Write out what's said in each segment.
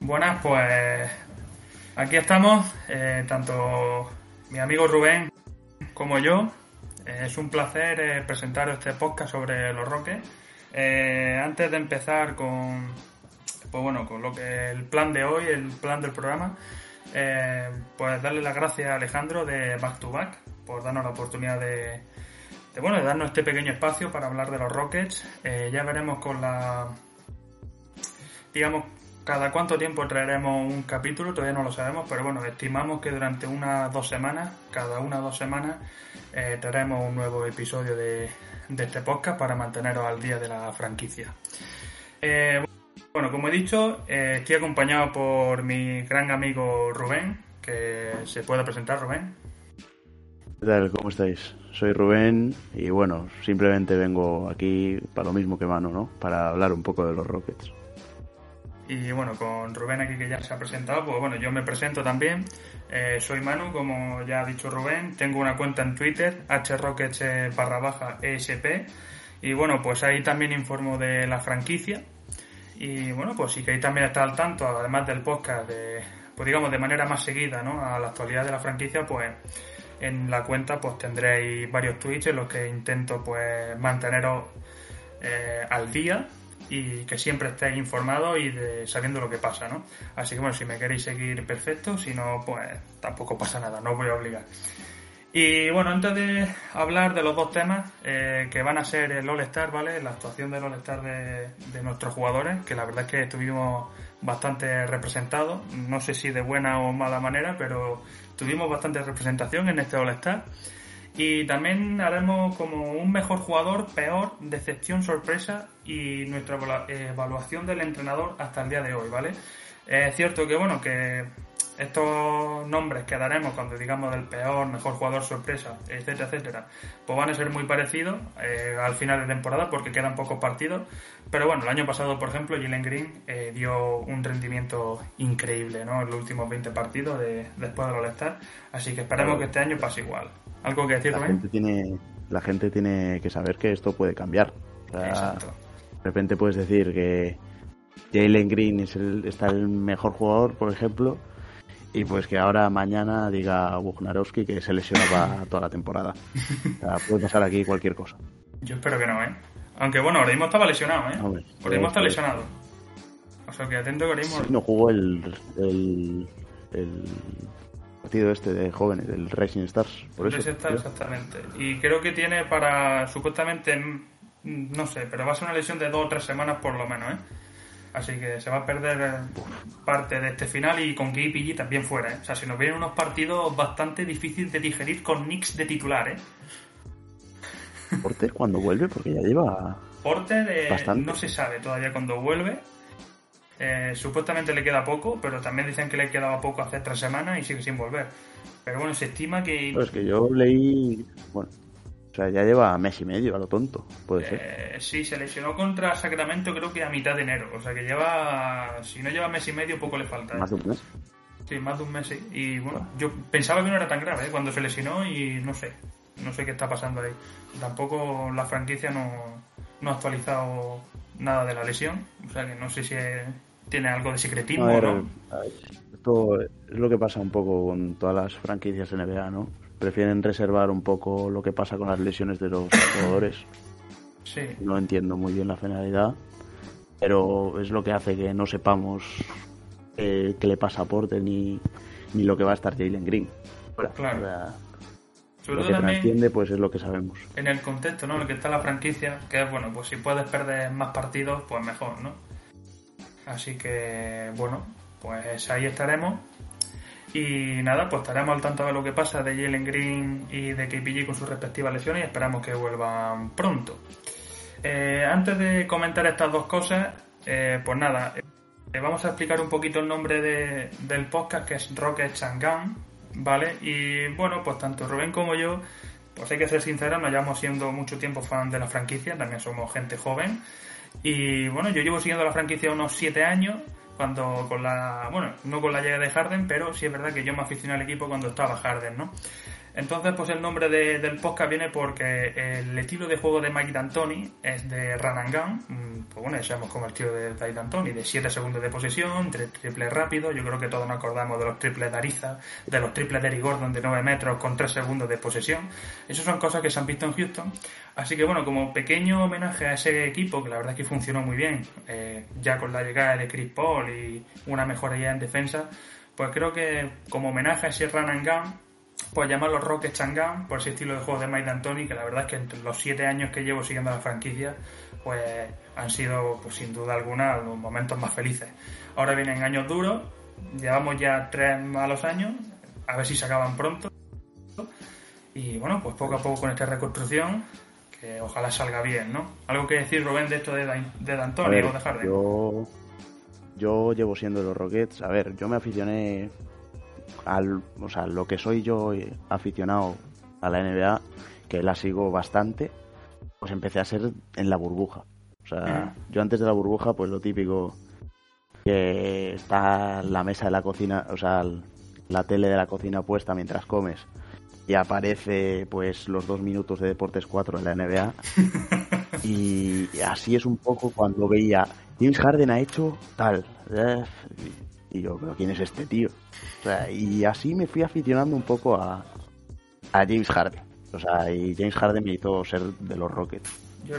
Buenas, pues aquí estamos, eh, tanto mi amigo Rubén como yo. Eh, es un placer eh, presentar este podcast sobre los Roques. Eh, antes de empezar con, pues bueno, con lo que el plan de hoy, el plan del programa, pues darle las gracias a Alejandro de Back to Back por darnos la oportunidad de, de, bueno, de darnos este pequeño espacio para hablar de los Rockets. Ya veremos con la, digamos, cada cuánto tiempo traeremos un capítulo, todavía no lo sabemos, pero bueno, estimamos que durante unas dos semanas, cada una o dos semanas, eh, traeremos un nuevo episodio de, este podcast para manteneros al día de la franquicia. Eh, bueno, como he dicho, eh, estoy acompañado por mi gran amigo Rubén, que se puede presentar, Rubén. ¿Qué tal? ¿Cómo estáis? Soy Rubén y bueno, simplemente vengo aquí para lo mismo que Manu, ¿no? Para hablar un poco de los Rockets. Y bueno, con Rubén aquí que ya se ha presentado, pues bueno, yo me presento también. Eh, soy Manu, como ya ha dicho Rubén. Tengo una cuenta en Twitter, hrockets barra baja ESP. Y bueno, pues ahí también informo de la franquicia. Y bueno, pues si queréis también estar al tanto, además del podcast, de, pues digamos de manera más seguida, ¿no? A la actualidad de la franquicia, pues en la cuenta pues tendréis varios tweets en los que intento pues manteneros eh, al día y que siempre estéis informados y de, sabiendo lo que pasa, ¿no? Así que bueno, si me queréis seguir, perfecto, si no, pues tampoco pasa nada, no os voy a obligar. Y bueno, antes de hablar de los dos temas, eh, que van a ser el All-Star, ¿vale? La actuación del All-Star de, de, nuestros jugadores, que la verdad es que estuvimos bastante representados, no sé si de buena o mala manera, pero tuvimos bastante representación en este All-Star. Y también haremos como un mejor jugador, peor, decepción, sorpresa y nuestra evaluación del entrenador hasta el día de hoy, ¿vale? Es cierto que, bueno, que estos nombres que daremos cuando digamos del peor, mejor jugador sorpresa, etcétera, etcétera, pues van a ser muy parecidos eh, al final de temporada porque quedan pocos partidos. Pero bueno, el año pasado, por ejemplo, Jalen Green eh, dio un rendimiento increíble ¿no? en los últimos 20 partidos de, después del All-Star. Así que esperemos que este año pase igual. ¿Algo que decir, la gente tiene La gente tiene que saber que esto puede cambiar. O sea, Exacto. De repente puedes decir que Jalen Green es el, está el mejor jugador, por ejemplo, y pues que ahora mañana diga Bugnarowski que se lesiona para toda la temporada. O sea, puede pasar aquí cualquier cosa. Yo espero que no, ¿eh? Aunque bueno, ahora mismo estaba lesionado, ¿eh? Hombre, ahora mismo está lesionado. O sea que atento que ahora mismo... Sí, no jugó el, el, el, partido este de jóvenes, del Racing Stars. Por el eso, Stars, exactamente. Y creo que tiene para, supuestamente, no sé, pero va a ser una lesión de dos o tres semanas por lo menos, ¿eh? Así que se va a perder parte de este final y con KPG también fuera. ¿eh? O sea, se nos vienen unos partidos bastante difíciles de digerir con Knicks de titular. ¿eh? Porter cuando vuelve, porque ya lleva. Porter eh, no se sabe todavía cuando vuelve. Eh, supuestamente le queda poco, pero también dicen que le quedaba poco hace tres semanas y sigue sin volver. Pero bueno, se estima que. Pues que yo leí. Bueno, o sea, ya lleva mes y medio, a lo tonto, puede ser. Eh, sí, se lesionó contra Sacramento creo que a mitad de enero. O sea que lleva, si no lleva mes y medio, poco le falta. ¿eh? Más de un mes. Sí, más de un mes, sí. Y bueno, yo pensaba que no era tan grave ¿eh? cuando se lesionó y no sé. No sé qué está pasando ahí. Tampoco la franquicia no, no ha actualizado nada de la lesión. O sea que no sé si es, tiene algo de secretismo a ver, no. a ver, esto es lo que pasa un poco con todas las franquicias NBA, ¿no? prefieren reservar un poco lo que pasa con las lesiones de los jugadores. Sí. No entiendo muy bien la finalidad, pero es lo que hace que no sepamos eh, qué le pasa a Porter ni, ni lo que va a estar Jalen Green. Claro. O sea, Sobre lo todo que trasciende pues es lo que sabemos. en el contexto, ¿no? En el que está la franquicia, que es, bueno, pues si puedes perder más partidos, pues mejor, ¿no? Así que, bueno, pues ahí estaremos. Y nada, pues estaremos al tanto de lo que pasa de Jalen Green y de KPG con sus respectivas lesiones y esperamos que vuelvan pronto. Eh, antes de comentar estas dos cosas, eh, pues nada, eh, vamos a explicar un poquito el nombre de- del podcast que es Rocket Gun, ¿vale? Y bueno, pues tanto Rubén como yo, pues hay que ser sinceros, nos llevamos siendo mucho tiempo fan de la franquicia, también somos gente joven. Y bueno, yo llevo siguiendo la franquicia unos 7 años, cuando con la, bueno, no con la llegada de Harden, pero sí es verdad que yo me aficioné al equipo cuando estaba Harden, ¿no? Entonces, pues el nombre de- del podcast viene porque el estilo de juego de Mike D'Antoni es de run and gun. Mm, Pues bueno, ya sabemos como el estilo de Mike D'Antoni, de 7 segundos de posesión, tri- triple rápido. Yo creo que todos nos acordamos de los triples de Ariza, de los triples de Eric Gordon de 9 metros con 3 segundos de posesión. Esas son cosas que se han visto en Houston. Así que bueno, como pequeño homenaje a ese equipo, que la verdad es que funcionó muy bien, eh, ya con la llegada de Chris Paul y una mejora ya en defensa, pues creo que como homenaje a ese run and gun, pues llamarlo Rocket Chang'an por ese estilo de juego de Mike D'Antoni que la verdad es que entre los siete años que llevo siguiendo la franquicia pues han sido pues sin duda alguna los momentos más felices ahora vienen años duros llevamos ya tres malos años a ver si se acaban pronto y bueno pues poco a poco con esta reconstrucción que ojalá salga bien ¿no? algo que decir Rubén de esto de, Dan- de D'Antoni o de Harden yo, yo llevo siendo los Rockets. A ver, yo me aficioné al, o sea, lo que soy yo eh, aficionado a la NBA, que la sigo bastante, pues empecé a ser en la burbuja. O sea, yo antes de la burbuja, pues lo típico que está la mesa de la cocina, o sea, la tele de la cocina puesta mientras comes y aparece pues los dos minutos de Deportes 4 en la NBA y así es un poco cuando veía James Harden ha hecho tal eh, y yo pero quién es este tío o sea, y así me fui aficionando un poco a, a James Harden. O sea y James Harden me hizo ser de los Rockets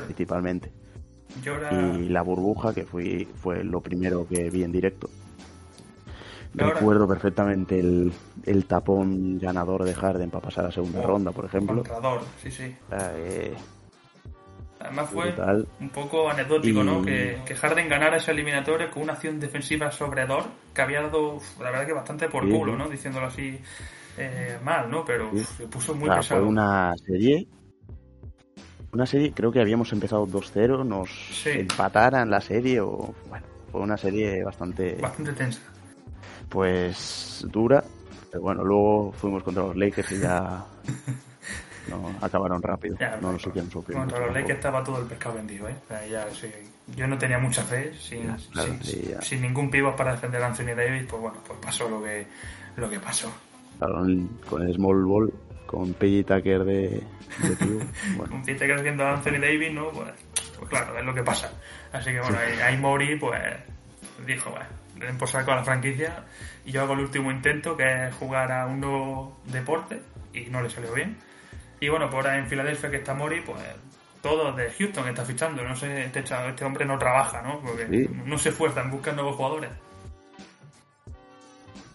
principalmente. Y la burbuja que fui fue lo primero que vi en directo. Recuerdo perfectamente el, el tapón ganador de Harden para pasar a segunda Oh, ronda por ejemplo. Contrador, sí, sí. Eh, Además fue brutal. un poco anecdótico, Y- ¿no? Que, que Harden ganara esa eliminatoria con una acción defensiva sobre Dor, que había dado, uf, la verdad que bastante por Sí, culo. ¿no? Diciéndolo así eh, mal, ¿no? Pero uf, se puso muy pesado. fue una serie. Una serie, creo que habíamos empezado 2-0, nos Sí. empataran la serie o. Bueno, fue una serie bastante. Bastante tensa. Pues dura. Pero bueno, luego fuimos contra los Lakers y ya. no, acabaron rápido. Ya, no nos supieron sufrir. Contra los Lakers estaba todo el pescado vendido, ¿eh? Ya, sí. Yo no tenía mucha fe, sin, Ya, claro, sin, sí, ningún pivot para defender a Anthony Davis, pues bueno, pues pasó lo que, lo que pasó. Claro, con el small ball, con Peggy Tucker de, de tío. Bueno, piste que haciendo a Anthony Davis, ¿no? Pues, pues claro, es lo que pasa. Así que bueno, ahí, ahí Mori pues dijo, bueno, den por saco a la franquicia y yo hago el último intento que es jugar a un nuevo deporte y no le salió bien. Y bueno, por ahí en Filadelfia que está Mori, pues todos de Houston está fichando, no sé, este, este hombre no trabaja, ¿no? Porque Sí. no se esfuerza en buscar nuevos jugadores.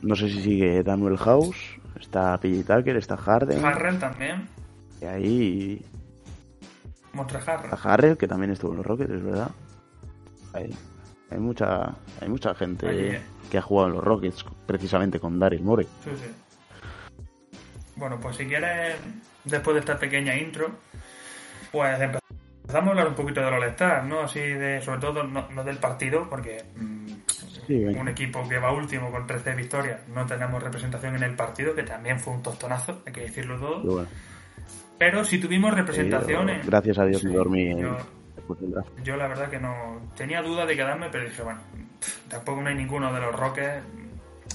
no sé si sigue Daniel House, está Peggy Tucker, está Harden. Harrell también, Y ahí Montre Harrell. a Harrell, que también estuvo en los Rockets, es verdad. Hay, hay mucha hay mucha gente Ahí, eh. que ha jugado en los Rockets precisamente con Daryl Morey. Sí, sí. Bueno, pues si quieres, después de esta pequeña intro, pues empezamos a hablar un poquito del All-Star, ¿no? Así de, sobre todo, no, no del partido, porque mm, Sí, un equipo que va último con 13 victorias, no tenemos representación en el partido, que también fue un tostonazo, hay que decirlo todo. Pero bueno, Pero sí tuvimos representación en- gracias a Dios Sí, dormí yo- la verdad que no tenía duda de quedarme, pero dije, bueno, pff, tampoco no hay ninguno de los Rockets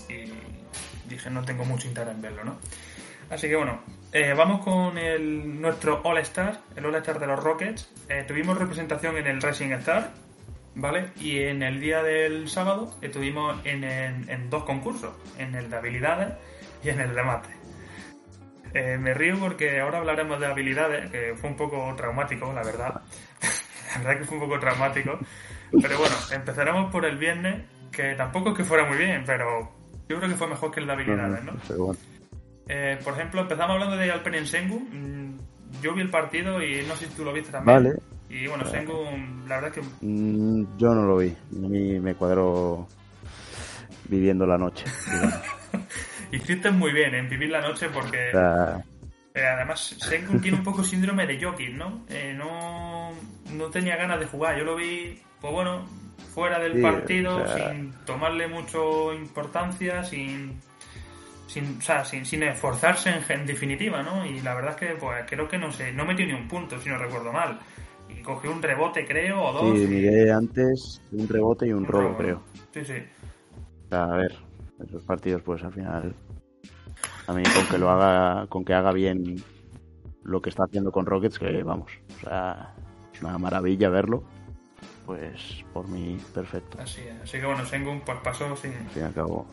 y dije, no tengo mucho interés en verlo, ¿no? Así que bueno, eh, vamos con el, nuestro All-Star, el All-Star de los Rockets. Eh, tuvimos representación en el Racing Star, ¿vale? Y en el día del sábado estuvimos en, en- en dos concursos, en el de habilidades y en el de mate. Eh, me río porque ahora hablaremos de habilidades, que fue un poco traumático, la verdad. la verdad que fue un poco traumático. Pero bueno, empezaremos por el viernes, que tampoco es que fuera muy bien, pero yo creo que fue mejor que el de habilidades, ¿no? Pero bueno, Eh, por ejemplo, empezamos hablando de Alperen Sengu. Mm, Yo vi el partido y no sé si tú lo viste también. Vale. Y bueno, Sengu, la verdad que mm, yo no lo vi. A mí me cuadró viviendo la noche. hiciste muy bien en vivir la noche porque Eh, además, Sengun tiene un poco síndrome de Jokic, ¿no? Eh, ¿no? No tenía ganas de jugar. Yo lo vi, pues bueno, fuera del Sí, partido, o sea- sin tomarle mucho importancia, sin, sin, o sea, sin, sin esforzarse en, en definitiva, ¿no? Y la verdad es que, pues creo que no sé, no metió ni un punto, si no recuerdo mal. Y cogió un rebote, creo, o dos. Sí, miré antes un rebote y un robo, robo. creo. Sí, sí. O sea, a ver, esos partidos, pues al final, a mí con que lo haga, con que haga bien lo que está haciendo con Rockets, que vamos, o sea, es una maravilla verlo, pues por mí, perfecto. Así es. Así que bueno, Sengun pues pasó sin, Al fin y al cabo,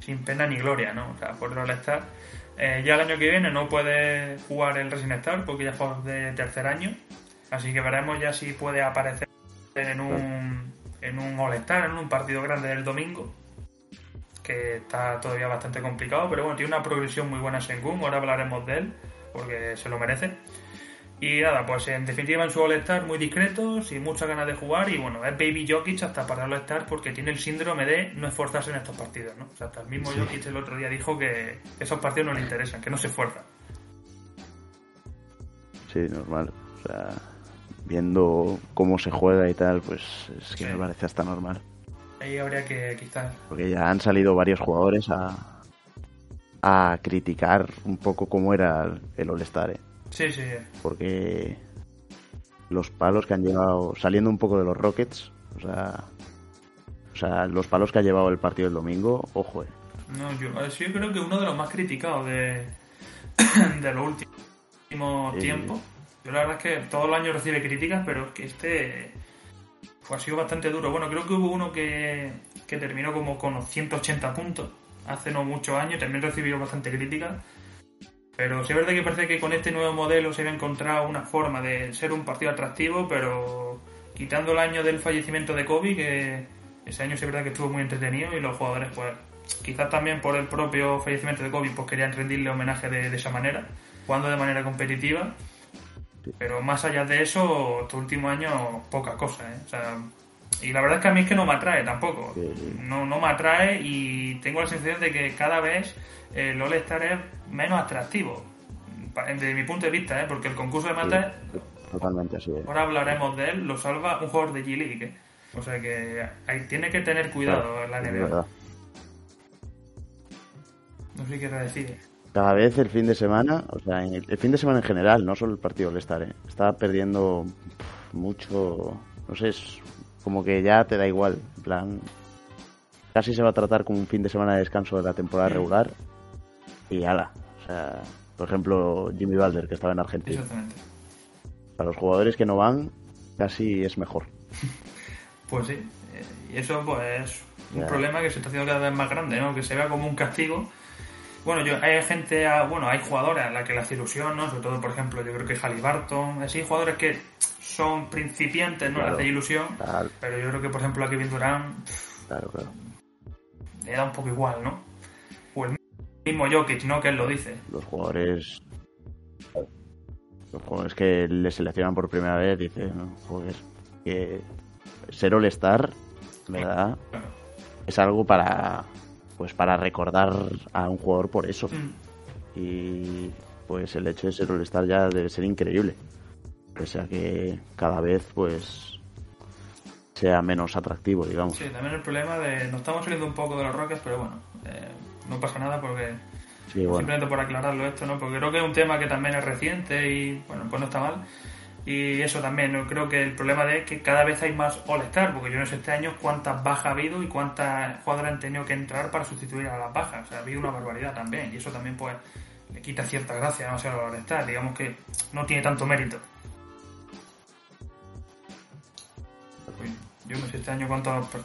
sin pena ni gloria, ¿no? O sea, por el All-Star. Eh, ya el año que viene no puede jugar el Star porque ya fue de tercer año. Así que veremos ya si puede aparecer en un, en un All-Star, en un partido grande del domingo. Que está todavía bastante complicado, pero bueno, tiene una progresión muy buena Sengun. Ahora hablaremos de él porque se lo merece. Y nada, pues en definitiva en su All-Star muy discreto, sin muchas ganas de jugar y bueno, es Baby Jokic hasta para All-Star porque tiene el síndrome de no esforzarse en estos partidos, ¿no? O sea, hasta el mismo Jokic el otro día dijo que esos partidos no le interesan, que no se esfuerza. sí, normal. O sea, viendo cómo se juega y tal, pues es que Sí. me parece hasta normal. Ahí habría que quizás... Porque ya han salido varios jugadores a, a criticar un poco cómo era el All-Star, ¿eh? Sí, sí, porque los palos que han llevado, saliendo un poco de los Rockets, o sea, o sea, los palos que ha llevado el partido el domingo, ojo, eh. no, yo, eh, yo creo que uno de los más criticados de, de los últimos Sí. tiempos. Yo la verdad es que todos los años recibe críticas, pero es que este pues, ha sido bastante duro. Bueno, creo que hubo uno que, que terminó como con 180 puntos hace no muchos años, también recibió bastante crítica. Pero sí es verdad que parece que con este nuevo modelo se había encontrado una forma de ser un partido atractivo, pero quitando el año del fallecimiento de Kobe, que ese año sí es verdad que estuvo muy entretenido y los jugadores, pues, quizás también por el propio fallecimiento de Kobe, pues querían rendirle homenaje de, de esa manera, jugando de manera competitiva. Pero más allá de eso, estos últimos años, poca cosa, ¿eh? O sea, y la verdad es que a mí es que no me atrae tampoco. No, no me atrae y tengo la sensación de que cada vez el All-Star es menos atractivo. Desde mi punto de vista, ¿eh? Porque el concurso de matas, totalmente así. eh. ahora hablaremos de él, lo salva un jugador de G-League. ¿eh? O sea que ahí tiene que tener cuidado en la NBA. No sé qué decir. Cada vez el fin de semana, o sea, en el, el fin de semana en general, no solo el partido All-Star, eh, está perdiendo mucho, no sé, es como que ya te da igual, en plan, casi se va a tratar como un fin de semana de descanso de la temporada Sí. regular y ala, o sea, por ejemplo, Jimmy Balder, que estaba en Argentina. Exactamente. Para los jugadores que no van, casi es mejor. Pues sí, eh, y eso pues es un Ya. problema que se está haciendo cada vez más grande, ¿no? Que se vea como un castigo. Bueno, yo hay gente, a- bueno, hay jugadores a la que hace ilusión, ¿no? Sobre todo, por ejemplo, yo creo que Halliburton, así jugadores que son principiantes, ¿no? Claro. Le hace ilusión, pero yo creo que, por ejemplo, a Kevin Durant claro, claro. le da un poco igual, ¿no? O el mismo Jokic, ¿no? Que él lo dice. Los jugadores. Los jugadores que le seleccionan por primera vez dicen, "No, joder, que ser All-Star, ¿verdad? Claro. Es algo para. Pues para recordar a un jugador por eso. Mm. Y pues el hecho de ser All-Star ya debe ser increíble. Pese a que cada vez, pues. sea menos atractivo, digamos. Sí, también el problema de... Nos estamos saliendo un poco de los Rockets, pero bueno, eh, no pasa nada porque Sí, bueno. Simplemente por aclararlo esto, ¿no? Porque creo que es un tema que también es reciente y, bueno, pues no está mal. Y eso también, ¿no? creo que el problema de es que cada vez hay más All-Star, porque yo no sé este año cuántas bajas ha habido y cuántas jugadores han tenido que entrar para sustituir a las bajas. O sea, ha habido una barbaridad también, y eso también, pues, le quita cierta gracia, no sé, al All-Star. Digamos que no tiene tanto mérito. Yo no sé este año cuántos per-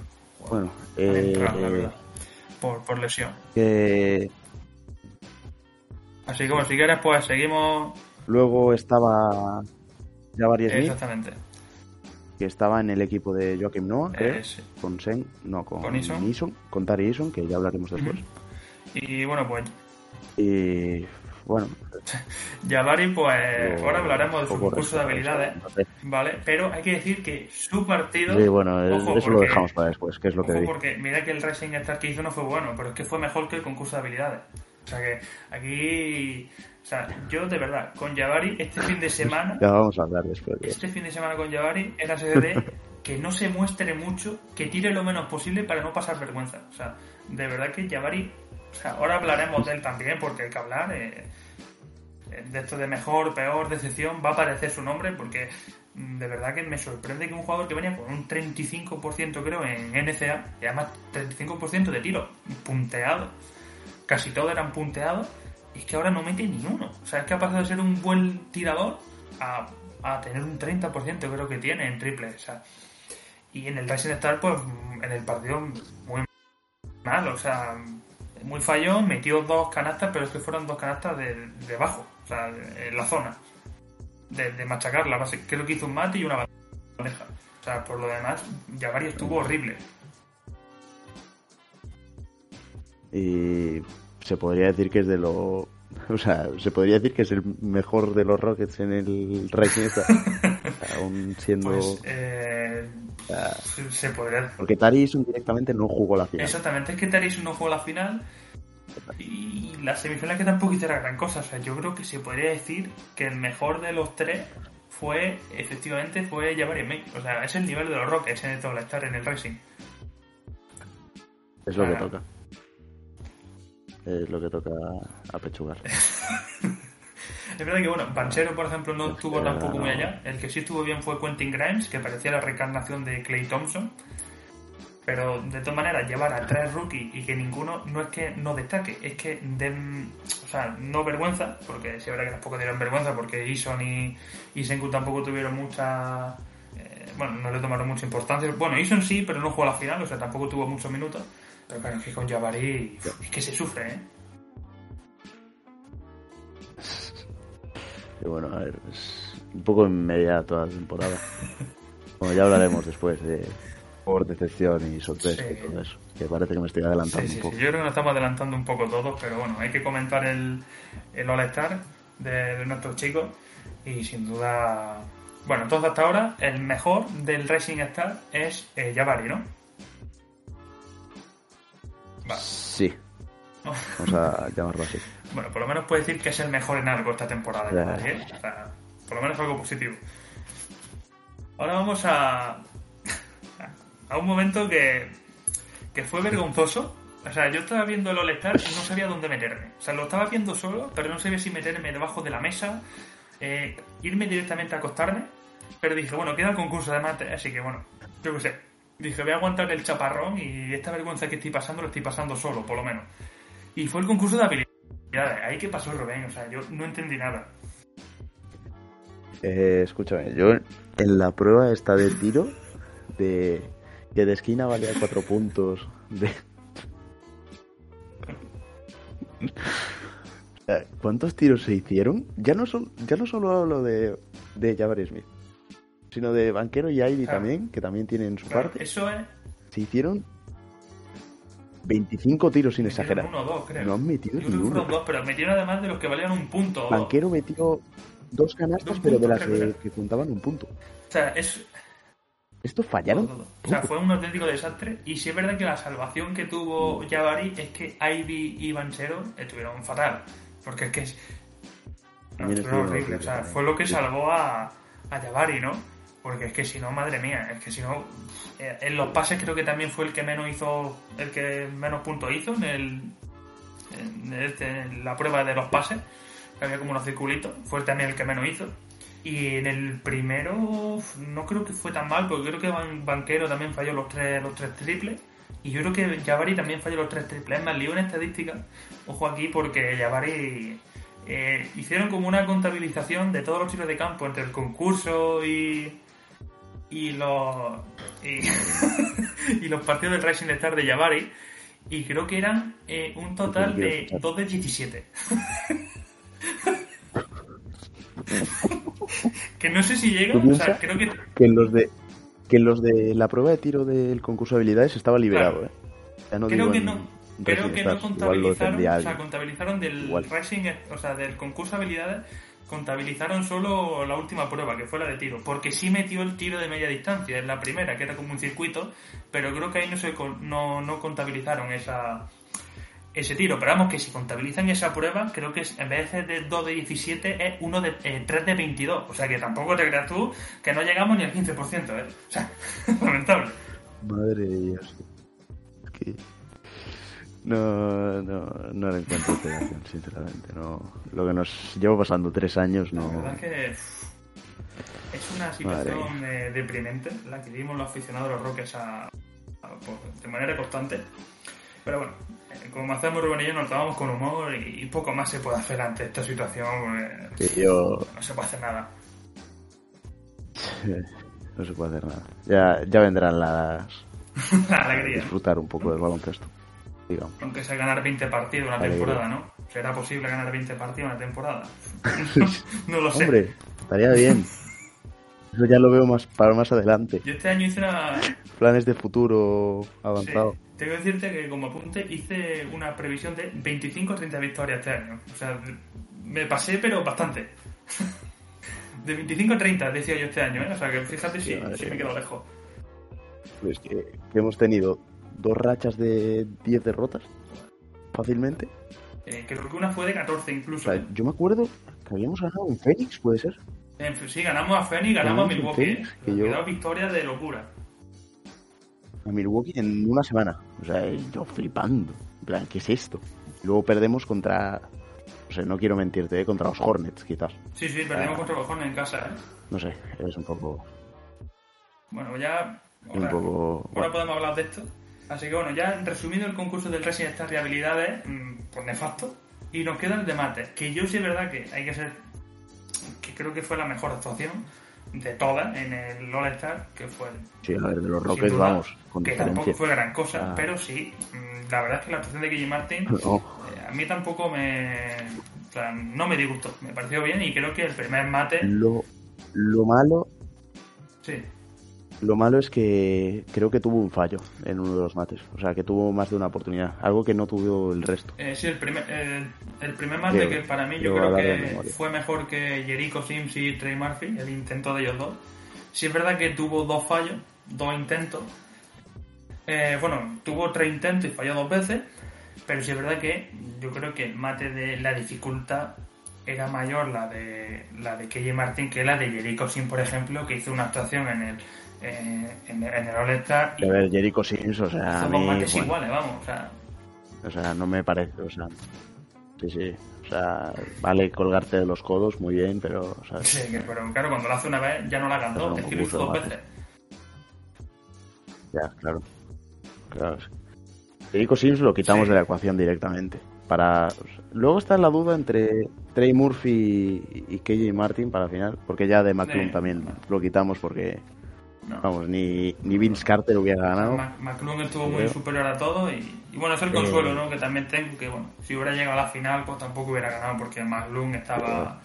Bueno, han eh, entrado, la verdad, por, por lesión. que Así que, bueno, si quieres, pues seguimos. luego estaba Jabari Smith. Exactamente. que estaba en el equipo de Joaquim Noah, creo, Eh, sí. con Sen, no, con, Con Eason. con Tari Eason, que ya hablaremos después. Y bueno, pues Y bueno, Jabari, pues ahora hablaremos de su concurso de habilidades, no sé. ¿Vale? Pero hay que decir que su partido. Sí, bueno, ojo, eso lo dejamos para después, que es lo que digo. porque mira que el Racing Star que hizo no fue bueno, pero es que fue mejor que el concurso de habilidades. O sea que aquí, o sea, yo de verdad, con Javari, este fin de semana, Ya vamos a hablar después. de- este fin de semana con Javari era SDD que no se muestre mucho, que tire lo menos posible para no pasar vergüenza. O sea, de verdad que Javari, o sea, ahora hablaremos de él también porque hay que hablar. eh, de esto de mejor, peor, decepción, va a aparecer su nombre porque de verdad que me sorprende que un jugador que venía con un 35% creo en NCA, y además 35% de tiro punteado, casi todos eran punteados, y es que ahora no mete ni uno. O sea, es que ha pasado de ser un buen tirador a, a tener un 30% creo que tiene en triple. Y en el Rising Star, pues en el partido muy mal, o sea, muy fallón, metió dos canastas, pero es que fueron dos canastas de, de abajo, o sea, en la zona, de, de machacarla. base- Creo que hizo un mate y una bandeja. O sea, por lo demás, Jabari estuvo horrible. Y se podría decir que es de lo. O sea, se podría decir que es el mejor de los Rockets en el Rising Star. Aún siendo. Pues eh, se podría porque Taris directamente no jugó la final. Exactamente, es que Taris no jugó la final y la semifinal que tampoco la gran cosa. O sea, yo creo que se podría decir que el mejor de los tres fue, efectivamente, fue Jabari May. O sea, es el nivel de los Rockets en el All-Star, en el Racing. Es lo que toca. Es lo que toca apechugar. Es verdad que, bueno, Banchero, por ejemplo, no estuvo tampoco muy allá. El que sí estuvo bien fue Quentin Grimes, que parecía la reencarnación de Clay Thompson. Pero de todas maneras, llevar a tres rookies y que ninguno no es que no destaque, es que den, o sea, no vergüenza, porque sí verdad que tampoco dieron vergüenza, porque Ison y, y Senku tampoco tuvieron mucha. eh, bueno, no le tomaron mucha importancia. Bueno, Ison sí, pero no jugó la final, o sea, tampoco tuvo muchos minutos. Pero claro, es que con Jabari es que se sufre, ¿eh? Y bueno, a ver, es un poco en media toda la temporada. Bueno, ya hablaremos después de por decepción y sorpresa Sí. y todo eso. Que parece que me estoy adelantando sí, un sí, poco. yo creo que nos estamos adelantando un poco todos, pero bueno, hay que comentar el, el All-Star de, de nuestros chicos y sin duda, bueno, entonces hasta ahora el mejor del Racing Star es eh, Jabari, ¿no? Va. Sí, vamos a llamarlo así. Bueno, por lo menos puede decir que es el mejor en algo esta temporada. ¿eh? O sea, por lo menos algo positivo. Ahora vamos a, a un momento que, que fue vergonzoso. O sea, yo estaba viendo el All-Star y no sabía dónde meterme. O sea, lo estaba viendo solo, pero no sabía si meterme debajo de la mesa, eh, irme directamente a acostarme. Pero dije, bueno, queda el concurso de mate, así que bueno, yo qué sé. Dije, voy a aguantar el chaparrón y esta vergüenza que estoy pasando lo estoy pasando solo, por lo menos. Y fue el concurso de habilidades. Ahí que pasó Rubén, o sea, yo no entendí nada. Eh, escúchame, yo en la prueba esta de tiro, de que de esquina valía cuatro puntos, de... ¿Cuántos tiros se hicieron? Ya no, sol- ya no solo hablo de, de Jabari Smith, sino de Banquero y Ivy Claro. también, que también tienen su Claro, parte. eso es. Se hicieron 25 tiros sin metieron exagerar. Uno dos, creo. No han metido Yo ni uno. fueron dos, pero metieron además de los que valían un punto. Banquero metió dos canastas, Dos pero de las que que contaban un punto. O sea, es. Estos fallaron. todo, todo. O sea, fue un auténtico desastre. Y sí es verdad que la salvación que tuvo. Jabari es que Ivy y Banchero estuvieron fatal. Porque es que es. No, estuvieron horribles O sea, fue lo que salvó a, a Jabari, ¿no? Porque es que si no, madre mía, es que si no. eh, En los pases creo que también fue el que menos hizo. El que menos puntos hizo en el. En, este- en la prueba de los pases. Que había como unos circulitos. Fue también el que menos hizo. Y en el primero no creo que fue tan mal, porque creo que Ban- Banquero también falló los tres, los tres triples. Y yo creo que Jabari también falló los tres triples. Es más, lío en estadística. Ojo aquí, porque Jabari eh, hicieron como una contabilización de todos los tiros de campo entre el concurso y. y los. y, y los partidos del Rising Star de Jabari. Y creo que eran eh, un total de 2 de 17. que no sé si llega, ¿Tú o sea, creo que Que los de que los de la prueba de tiro del concurso de habilidades estaba liberado, Claro. ¿eh? Ya no creo digo que en no creo que no contabilizaron o sea contabilizaron del Igual. racing o sea del concurso de habilidades contabilizaron solo la última prueba que fue la de tiro porque sí metió el tiro de media distancia en la primera que era como un circuito pero creo que ahí no se no, no contabilizaron esa ese tiro. Pero vamos, que si contabilizan esa prueba, creo que es, en vez de de 2 de 17 es 1 de, eh, 3 de 22. O sea que tampoco te creas tú que no llegamos ni al 15%, ¿eh? O sea, lamentable. Madre de Dios. Es que no, no, no le encuentro explicación, sinceramente. No, lo que nos llevo pasando tres años La no. verdad es que es una situación eh, deprimente la que vivimos los aficionados de los Rockets a- a- por- de manera constante. Pero bueno, como hacemos Rubén y yo, nos tomamos con humor y, poco más se puede hacer ante esta situación. yo no se puede hacer nada. no se puede hacer nada. Ya, ya vendrán las La alegría. disfrutar un poco del baloncesto, digamos. Aunque sea ganar 20 partidos una Alegría. temporada, ¿no? ¿Será posible ganar 20 partidos una temporada? no lo sé. Hombre, estaría bien. Eso ya lo veo más para más adelante. Yo este año hice una, Planes de futuro Sí, avanzado. Tengo que decirte que como apunte hice una previsión de 25 o 30 victorias este año. O sea, me pasé pero bastante. De 25 a 30 decía yo este año, ¿eh? O sea que fíjate si, Sí, si me quedo lejos. Pues que, hemos tenido dos rachas de 10 derrotas fácilmente. Eh, creo que una fue de 14 O incluso. sea, ¿eh? yo me acuerdo que habíamos ganado en Phoenix, ¿puede ser? En- sí, ganamos a Phoenix, ganamos a Ganamos Milwaukee. Phoenix, ¿eh? que yo- quedó victorias de locura. A Milwaukee en una semana. O sea, yo flipando. En plan, ¿qué es esto? Y luego perdemos contra... O sea, no quiero mentirte, ¿eh? contra los Hornets, quizás. Sí, sí, perdimos Ah. contra los Hornets en casa, ¿eh? No sé, es un poco... Bueno, ya... Un poco... Ahora podemos hablar de esto. Así que bueno, ya resumido el concurso del Racing estas de habilidades, mm, pues nefasto. Y nos queda el de mate, que yo sí es verdad que hay que ser, que creo que fue la mejor actuación de todas en el All Star, que fue Sí, a ver, de los Rockets duda, vamos, con que tampoco fue gran cosa, Ah. pero sí, mm, la verdad es que la actuación de Guille Martin No, eh, a mí tampoco me, o sea, no me disgustó, me pareció bien y creo que el primer mate, lo, lo malo... sí, Lo malo es que creo que tuvo un fallo en uno de los mates. O sea, que tuvo más de una oportunidad. Algo que no tuvo el resto. Eh, sí, el primer, el, el primer mate Creo- que para mí yo creo que fue mejor que Jericho Sims y Trey Murphy, el intento de ellos dos. Sí es verdad que tuvo dos fallos, dos intentos. Eh, bueno, tuvo tres intentos y falló dos veces, pero sí es verdad que yo creo que el mate de la dificultad era mayor la de la de KJ Martin que la de Jericho Sims, por ejemplo, que hizo una actuación en el eh, en, el- en el All-Star A ver, Jericho Sims, o sea, mates bueno, iguales, vamos, o sea, o sea, no me parece, o sea, sí, sí, o sea, vale colgarte de los codos muy bien, pero, o sea, Sí, que- pero claro, cuando lo hace una vez ya no la hagas dos, Pero es que lo hizo concurso dos veces. ya, claro, claro. Jericho Sims lo quitamos Sí. de la ecuación directamente. Para, luego está la duda entre Trey Murphy y KJ Martin para la final, porque ya de McClung Sí. también lo quitamos porque, No. vamos, ni, ni Vince Carter hubiera ganado. McClung estuvo muy Creo. superior a todo y, y bueno, es el Eh. consuelo ¿no? que también tengo, que bueno, si hubiera llegado a la final pues tampoco hubiera ganado porque McClung estaba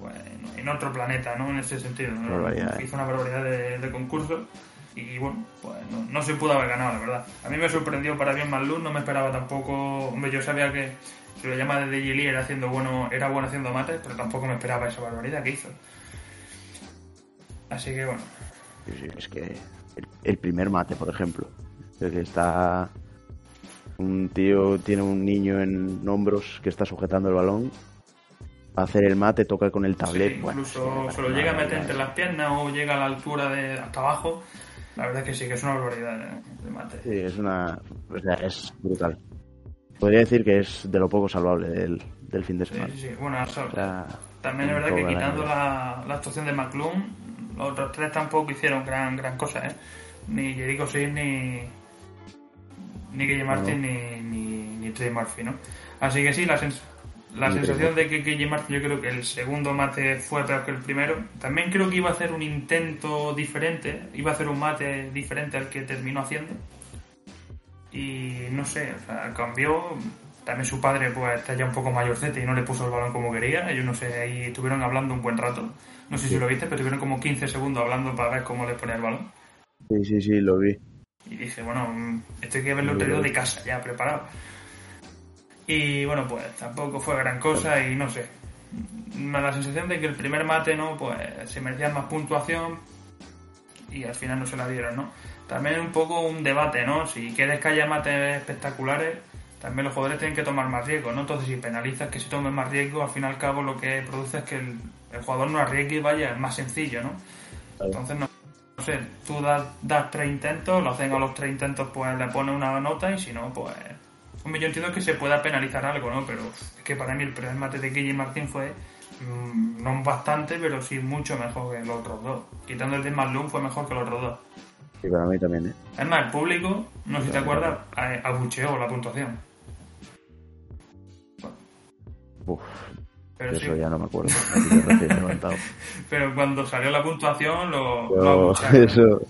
pues, en- otro planeta, ¿no? En ese sentido, ¿no? Eh. hizo una barbaridad de, de concurso y bueno, pues no, no se pudo haber ganado, la verdad. A mí me sorprendió para bien McClung, no me esperaba tampoco, hombre, yo sabía que si lo llama de DJ Lee era haciendo bueno, era bueno haciendo mates, pero tampoco me esperaba esa barbaridad que hizo. Así que bueno, es que el, el primer mate, por ejemplo, el que está un tío tiene un niño en hombros que está sujetando el balón, va a hacer el mate, toca con el tablet, Sí, bueno, incluso sí, se lo llega a meter entre las piernas o llega a la altura de hasta abajo. La verdad es que sí, que es una barbaridad eh, de mate. Sí, es una, o sea, es brutal. Podría decir que es de lo poco salvable del, del fin de Sí, semana. sí, sí. Bueno, eso- O sea, también es verdad que quitando la, la actuación de McClung, los otros tres tampoco hicieron gran gran cosa, ¿eh? Ni Jericho Sid, ni ni Guille Martin, ni, ni, ni Trey Murphy, ¿no? Así que sí, la, sens- la sensación de que Guille Martin, yo creo que el segundo mate fue peor que el primero. También creo que iba a hacer un intento diferente, iba a hacer un mate diferente al que terminó haciendo. Y no sé, o sea, cambió. También su padre pues está ya un poco mayorcete y no le puso el balón como quería. Ellos no sé, ahí estuvieron hablando un buen rato. No sé si lo viste, pero estuvieron como 15 segundos hablando para ver cómo le ponía el balón. Sí, sí, sí, lo vi. Y dije, bueno, mm, esto hay que haberlo traído de casa, ya preparado. Y bueno, pues tampoco fue gran cosa y no sé. Me da la sensación de que el primer mate, ¿no? Pues se merecía más puntuación y al final no se la dieron, ¿no? También un poco un debate, ¿no? Si quieres que haya mates espectaculares, también los jugadores tienen que tomar más riesgo, ¿no? Entonces, si penalizas que se tomen más riesgo, al fin y al cabo lo que produce es que el, el jugador no arriesgue y vaya, es más sencillo, ¿no? Entonces, no, no sé, tú das, das tres intentos, lo hacen a los tres intentos, pues le pones una nota y si no, pues... Hombre, yo entiendo que se pueda penalizar algo, ¿no? Pero es que para mí el primer mate de Guille Martín fue mm, no bastante, pero sí mucho mejor que los otros dos. Quitando el de Malum fue mejor que los otros dos. Sí, para mí también, ¿eh? Es más, el público, no sé si te acuerdas, abucheó la puntuación. Uf, Pero eso sí, ya no me acuerdo. Pero cuando salió la puntuación lo, lo Yo, eso.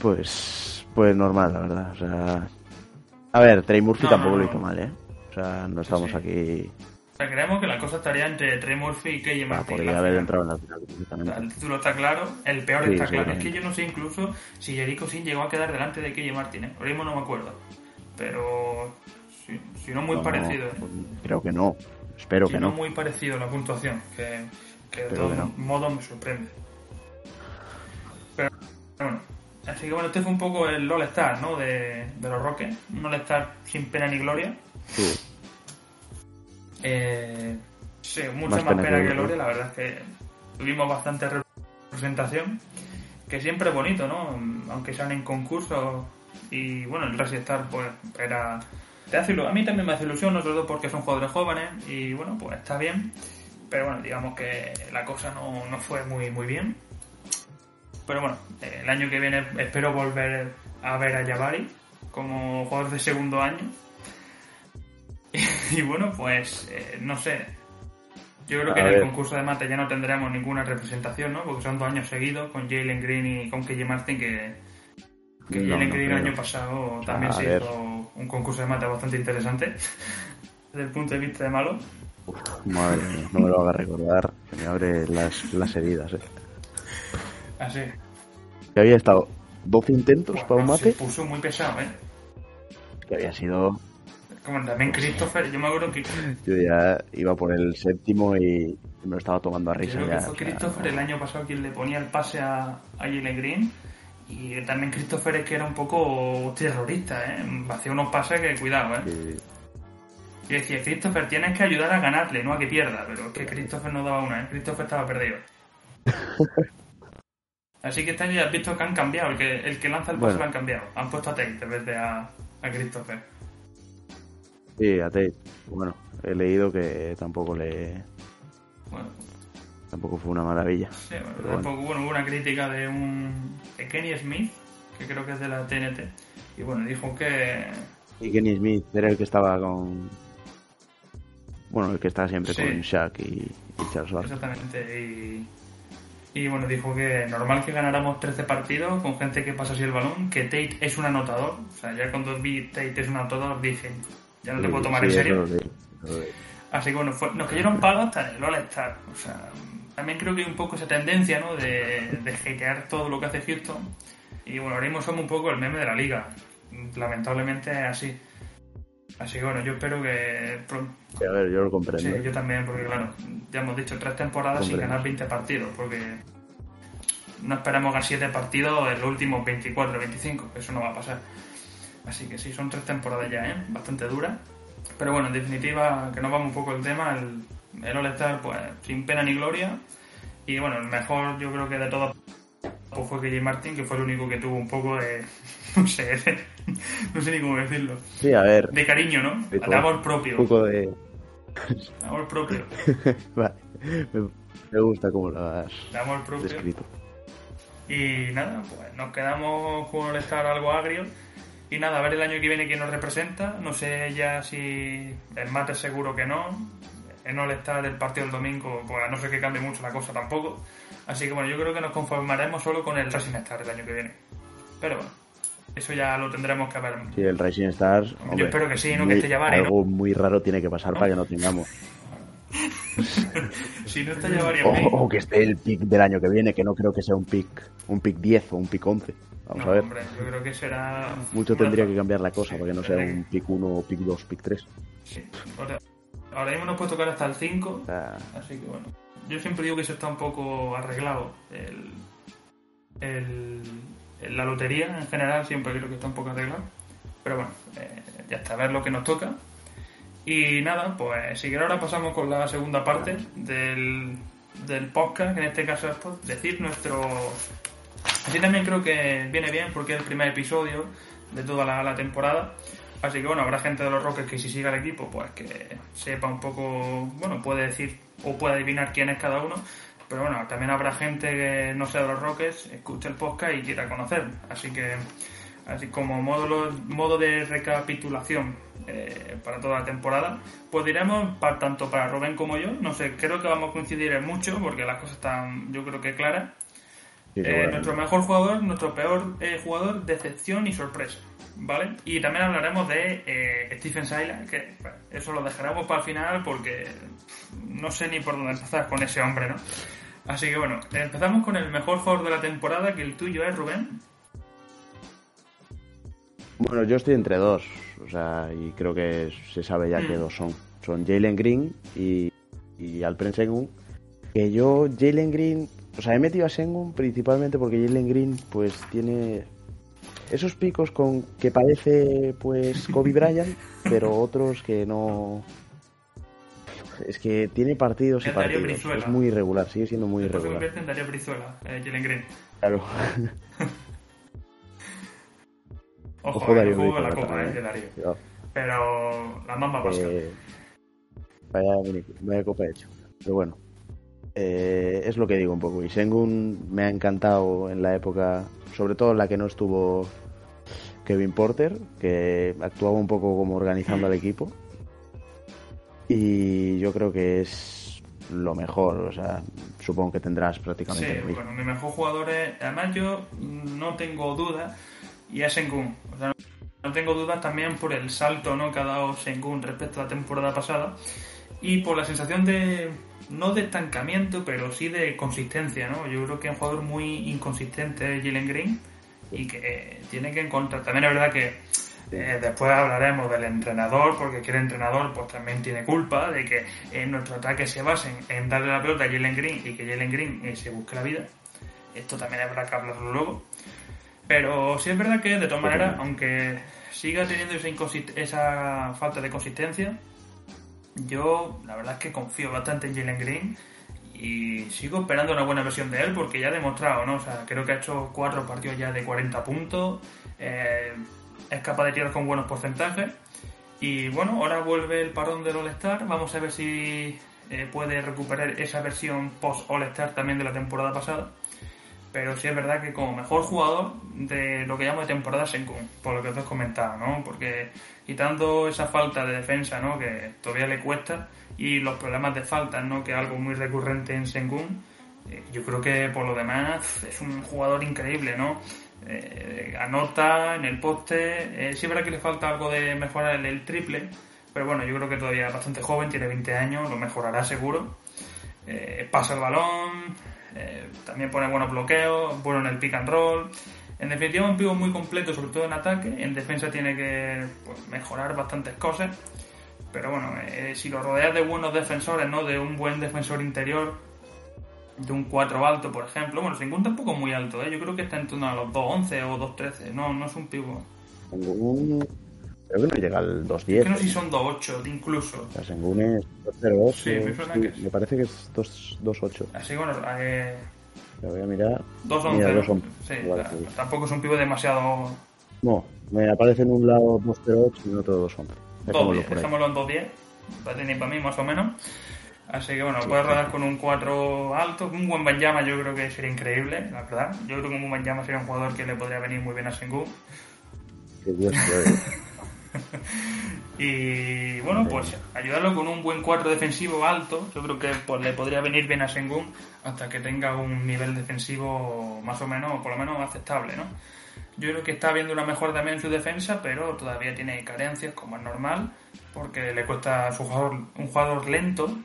Pues, pues normal, la verdad. O sea, a ver, Trey Murphy No, tampoco no, lo no. hizo mal, ¿eh? O sea, no estamos sí. aquí. O sea, creemos que la cosa estaría entre Trey Murphy y Ah, Martin. podría la haber entrado en la final el título está claro, el peor Sí, está claro. Es que yo no sé incluso si Jericho Sin llegó a quedar delante de Keiji Martin, ¿eh? Ahora mismo no me acuerdo. Pero si, si no muy No, parecido. Creo que no. Espero Si que no no. muy parecido la puntuación, que, que de todos que no. modos me sorprende. Pero bueno, así que bueno, este fue un poco el All-Star, ¿no? De, de los Rockets. Un All-Star sin pena ni gloria. Sí. Eh, sí, mucha Más más, pena pena, que gloria. La verdad es que tuvimos bastante representación, que siempre es bonito, ¿no? Aunque sean en concursos. Y bueno, el Racing Star, pues era. Te hace a mí también me hace ilusión, sobre todo porque son jugadores jóvenes. Y bueno, pues está bien. Pero bueno, digamos que la cosa no, no fue muy, muy bien. Pero bueno, eh, el año que viene espero volver a ver a Jabari como jugador de segundo año. Y bueno, pues eh, no sé. Yo creo que en el concurso de mate ya no tendremos ninguna representación, ¿no? Porque son dos años seguidos con Jalen Green y con KJ Martin que, que No, no el creo. año pasado también A se ver. hizo un concurso de mate bastante interesante desde el punto de vista de malo. Uf, madre mía, no me lo haga recordar. Me abre las, las heridas, ¿eh? Así. Que había estado 12 intentos Bueno, para un se mate. puso muy pesado, ¿eh? Que había sido. Como también Christopher, yo me acuerdo que Yo ya iba por el séptimo y me lo estaba tomando a risa creo ya. que fue Christopher el año pasado quien le ponía el pase a, a Jalen Green. Y también Christopher es que era un poco terrorista, ¿eh? Hacía unos pases que cuidado, ¿eh? Y decía, Christopher, tienes que ayudar a ganarle, no a que pierda. Pero es que Christopher no daba una, ¿eh? Christopher estaba perdido. Así que este año ya has visto que han cambiado. El que, el que lanza el pase Bueno. lo han cambiado. Han puesto a Tate en vez de a, a Christopher. Sí, a Tate. Bueno, he leído que tampoco le. Bueno, Tampoco fue una maravilla. sí, bueno, Pero tampoco, bueno, hubo una crítica de un de Kenny Smith, que creo que es de la TNT. Y bueno, dijo que... Y Kenny Smith era el que estaba con. Bueno, el que está siempre Sí. con Shaq y, y Charles Barkley. Exactamente. Y, y bueno, dijo que normal que ganáramos 13 partidos con gente que pasa así el balón, que Tate es un anotador. O sea, ya cuando vi Tate es un anotador dije, ya no te puedo tomar Sí, en serio. lo lo. Así que bueno, fue- nos cayeron palos hasta en el All-Star. O sea, también creo que hay un poco esa tendencia, ¿no? De, de hatear todo lo que hace Houston. Y bueno, ahora mismo somos un poco el meme de la liga. Lamentablemente es así. Así que bueno, yo espero que pronto, Sí, a ver, yo lo comprendo. Sí, yo también, porque claro, ya hemos dicho tres temporadas sin Hombre. ganar 20 partidos, porque no esperamos ganar 7 partidos en los últimos 24 25, eso no va a pasar. Así que sí, son tres temporadas ya, ¿eh? Bastante duras. Pero bueno, en definitiva, que nos vamos un poco el tema, el, el All-Star, pues sin pena ni gloria. Y bueno, el mejor yo creo que de todos pues fue KJ Martin, que fue el único que tuvo un poco de, no sé, de- no sé ni cómo decirlo, Sí, a ver. de cariño, ¿no? De amor propio. Un poco de. Amor propio. Vale. Me, me gusta cómo lo has De amor propio. descrito. Y nada, pues nos quedamos con el estar algo agrio. Y nada, a ver el año que viene quién nos representa. No sé ya si el mate seguro que no. En all estar del partido del domingo, pues a no ser que cambie mucho la cosa tampoco. Así que bueno, yo creo que nos conformaremos solo con el Racing Star el año que viene. Pero bueno, eso ya lo tendremos que ver. Sí, el Rising Stars. hombre, espero que sí, ¿no? muy- Que esté Jabari, ¿no? Algo muy raro tiene que pasar para que no tengamos. Si no está ya varios O, o que esté el pick del año que viene, que no creo que sea un pick, un pick 10 o un pick 11. Vamos No, a ver. hombre, yo creo que será. Mucho tendría que cambiar la cosa Sí, para que no sea un pick 1, pick 2, pick 3. Sí. Ahora, ahora mismo nos puede tocar hasta el 5. O sea, Así que bueno. Yo siempre digo que eso está un poco arreglado. El, el, la lotería en general siempre creo que está un poco arreglado. Pero bueno, eh, ya está, a ver lo que nos toca. Y nada, pues si ahora pasamos con la segunda parte del, del podcast, que en este caso es pues, decir nuestro... Así también creo que viene bien porque es el primer episodio de toda la, temporada. Así que bueno, habrá gente de los Rockets que si siga el equipo, pues que sepa un poco, bueno, puede decir o puede adivinar quién es cada uno. Pero bueno, también habrá gente que no sea de los Rockets, escuche el podcast y quiera conocer. Así que, así como modo, modo de recapitulación eh, para toda la temporada, pues diremos para, tanto para Rubén como yo. No sé, creo que vamos a coincidir en mucho porque las cosas están, yo creo que claras. Eh, nuestro mejor jugador, nuestro peor eh, jugador, decepción y sorpresa. ¿Vale? Y también hablaremos de eh, Stephen Silas, que eso lo dejaremos para el final porque no sé ni por dónde empezar con ese hombre, ¿no? Así que bueno, empezamos con el mejor jugador de la temporada, que el tuyo es Rubén. Bueno, yo estoy entre dos, o sea, y creo que se sabe ya que mm. dos son. Son Jalen Green y, y Alperen Sengun. Que yo, Jalen Green, o sea, he metido a Sengun principalmente porque Jalen Green, pues tiene esos picos con que parece, pues, Kobe Bryant, pero otros que no. Es que tiene partidos y partidos. Es muy irregular, sigue siendo muy irregular. Se en Darío Brizuela, eh, Jalen Green. Claro. Ojo, Ojo Darío juego la copa, eh, de Darío. Pero la mamba pasa. Eh, vaya, vaya copa hecho. Pero bueno. Eh, es lo que digo un poco. Y Sengun me ha encantado en la época, sobre todo en la que no estuvo Kevin Porter, que actuaba un poco como organizando al equipo. Y yo creo que es lo mejor, o sea, supongo que tendrás prácticamente. Sí, bueno, mi mejor jugador es, además yo no tengo dudas, y es Sengun. O sea, no tengo dudas también por el salto ¿no? que ha dado Sengun respecto a la temporada pasada y por la sensación de, no de estancamiento, pero sí de consistencia, ¿no? Yo creo que es un jugador muy inconsistente Jalen Green y que tiene que encontrar. También es verdad que eh, después hablaremos del entrenador, porque que el entrenador pues también tiene culpa de que en nuestro ataque se basen en darle la pelota a Jalen Green y que Jalen Green eh, se busque la vida. Esto también habrá que hablarlo luego. Pero sí es verdad que, de todas maneras, aunque siga teniendo esa falta de consistencia, yo la verdad es que confío bastante en Jalen Green y sigo esperando una buena versión de él porque ya ha demostrado, ¿no? O sea, creo que ha hecho cuatro partidos ya de 40 puntos, eh, es capaz de tirar con buenos porcentajes. Y bueno, ahora vuelve el parón del All-Star, vamos a ver si eh, puede recuperar esa versión post-All-Star también de la temporada pasada pero sí es verdad que como mejor jugador de lo que llamo de temporada Sengun, por lo que te has comentado, ¿no? Porque quitando esa falta de defensa, ¿no? Que todavía le cuesta, y los problemas de falta, ¿no? Que es algo muy recurrente en Sengun, eh, yo creo que por lo demás es un jugador increíble, ¿no? Eh, anota en el poste, eh, sí que le falta algo de mejorar el, el triple, pero bueno, yo creo que todavía es bastante joven, tiene 20 años, lo mejorará seguro. pasa el balón, eh, también pone buenos bloqueos, bueno en el pick and roll. En definitiva, un pivo muy completo, sobre todo en ataque. En defensa tiene que pues, mejorar bastantes cosas. Pero bueno, eh, si lo rodeas de buenos defensores, ¿no? De un buen defensor interior, de un 4 alto, por ejemplo. Bueno, un tampoco muy alto, ¿eh? Yo creo que está en torno a los 2.11 o 2.13. No, no es un pivo. Creo que no llega al 2.10. no sé si son 2.8 incluso. La Sengun es 2.08. Sí, me, sí, me parece que es 2.8. Así bueno, eh... Lo voy a mirar. 2.11. Sí, tampoco es un pivo demasiado. No, me aparece en un lado 2.08 y en otro 2.11. Dejémoslo, dejémoslo en 2.10. Para tener para mí más o menos. Así que bueno, puedes rodar con un 4 alto. Un buen Banyama yo creo que sería increíble, la verdad. Yo creo que un buen Banyama sería un jugador que le podría venir muy bien a Sengun. Que Dios y bueno, pues ayudarlo con un buen cuadro defensivo alto, yo creo que pues, le podría venir bien a Sengun hasta que tenga un nivel defensivo más o menos, por lo menos aceptable, ¿no? Yo creo que está viendo una mejora también en su defensa, pero todavía tiene carencias, como es normal, porque le cuesta a su jugador, un jugador lento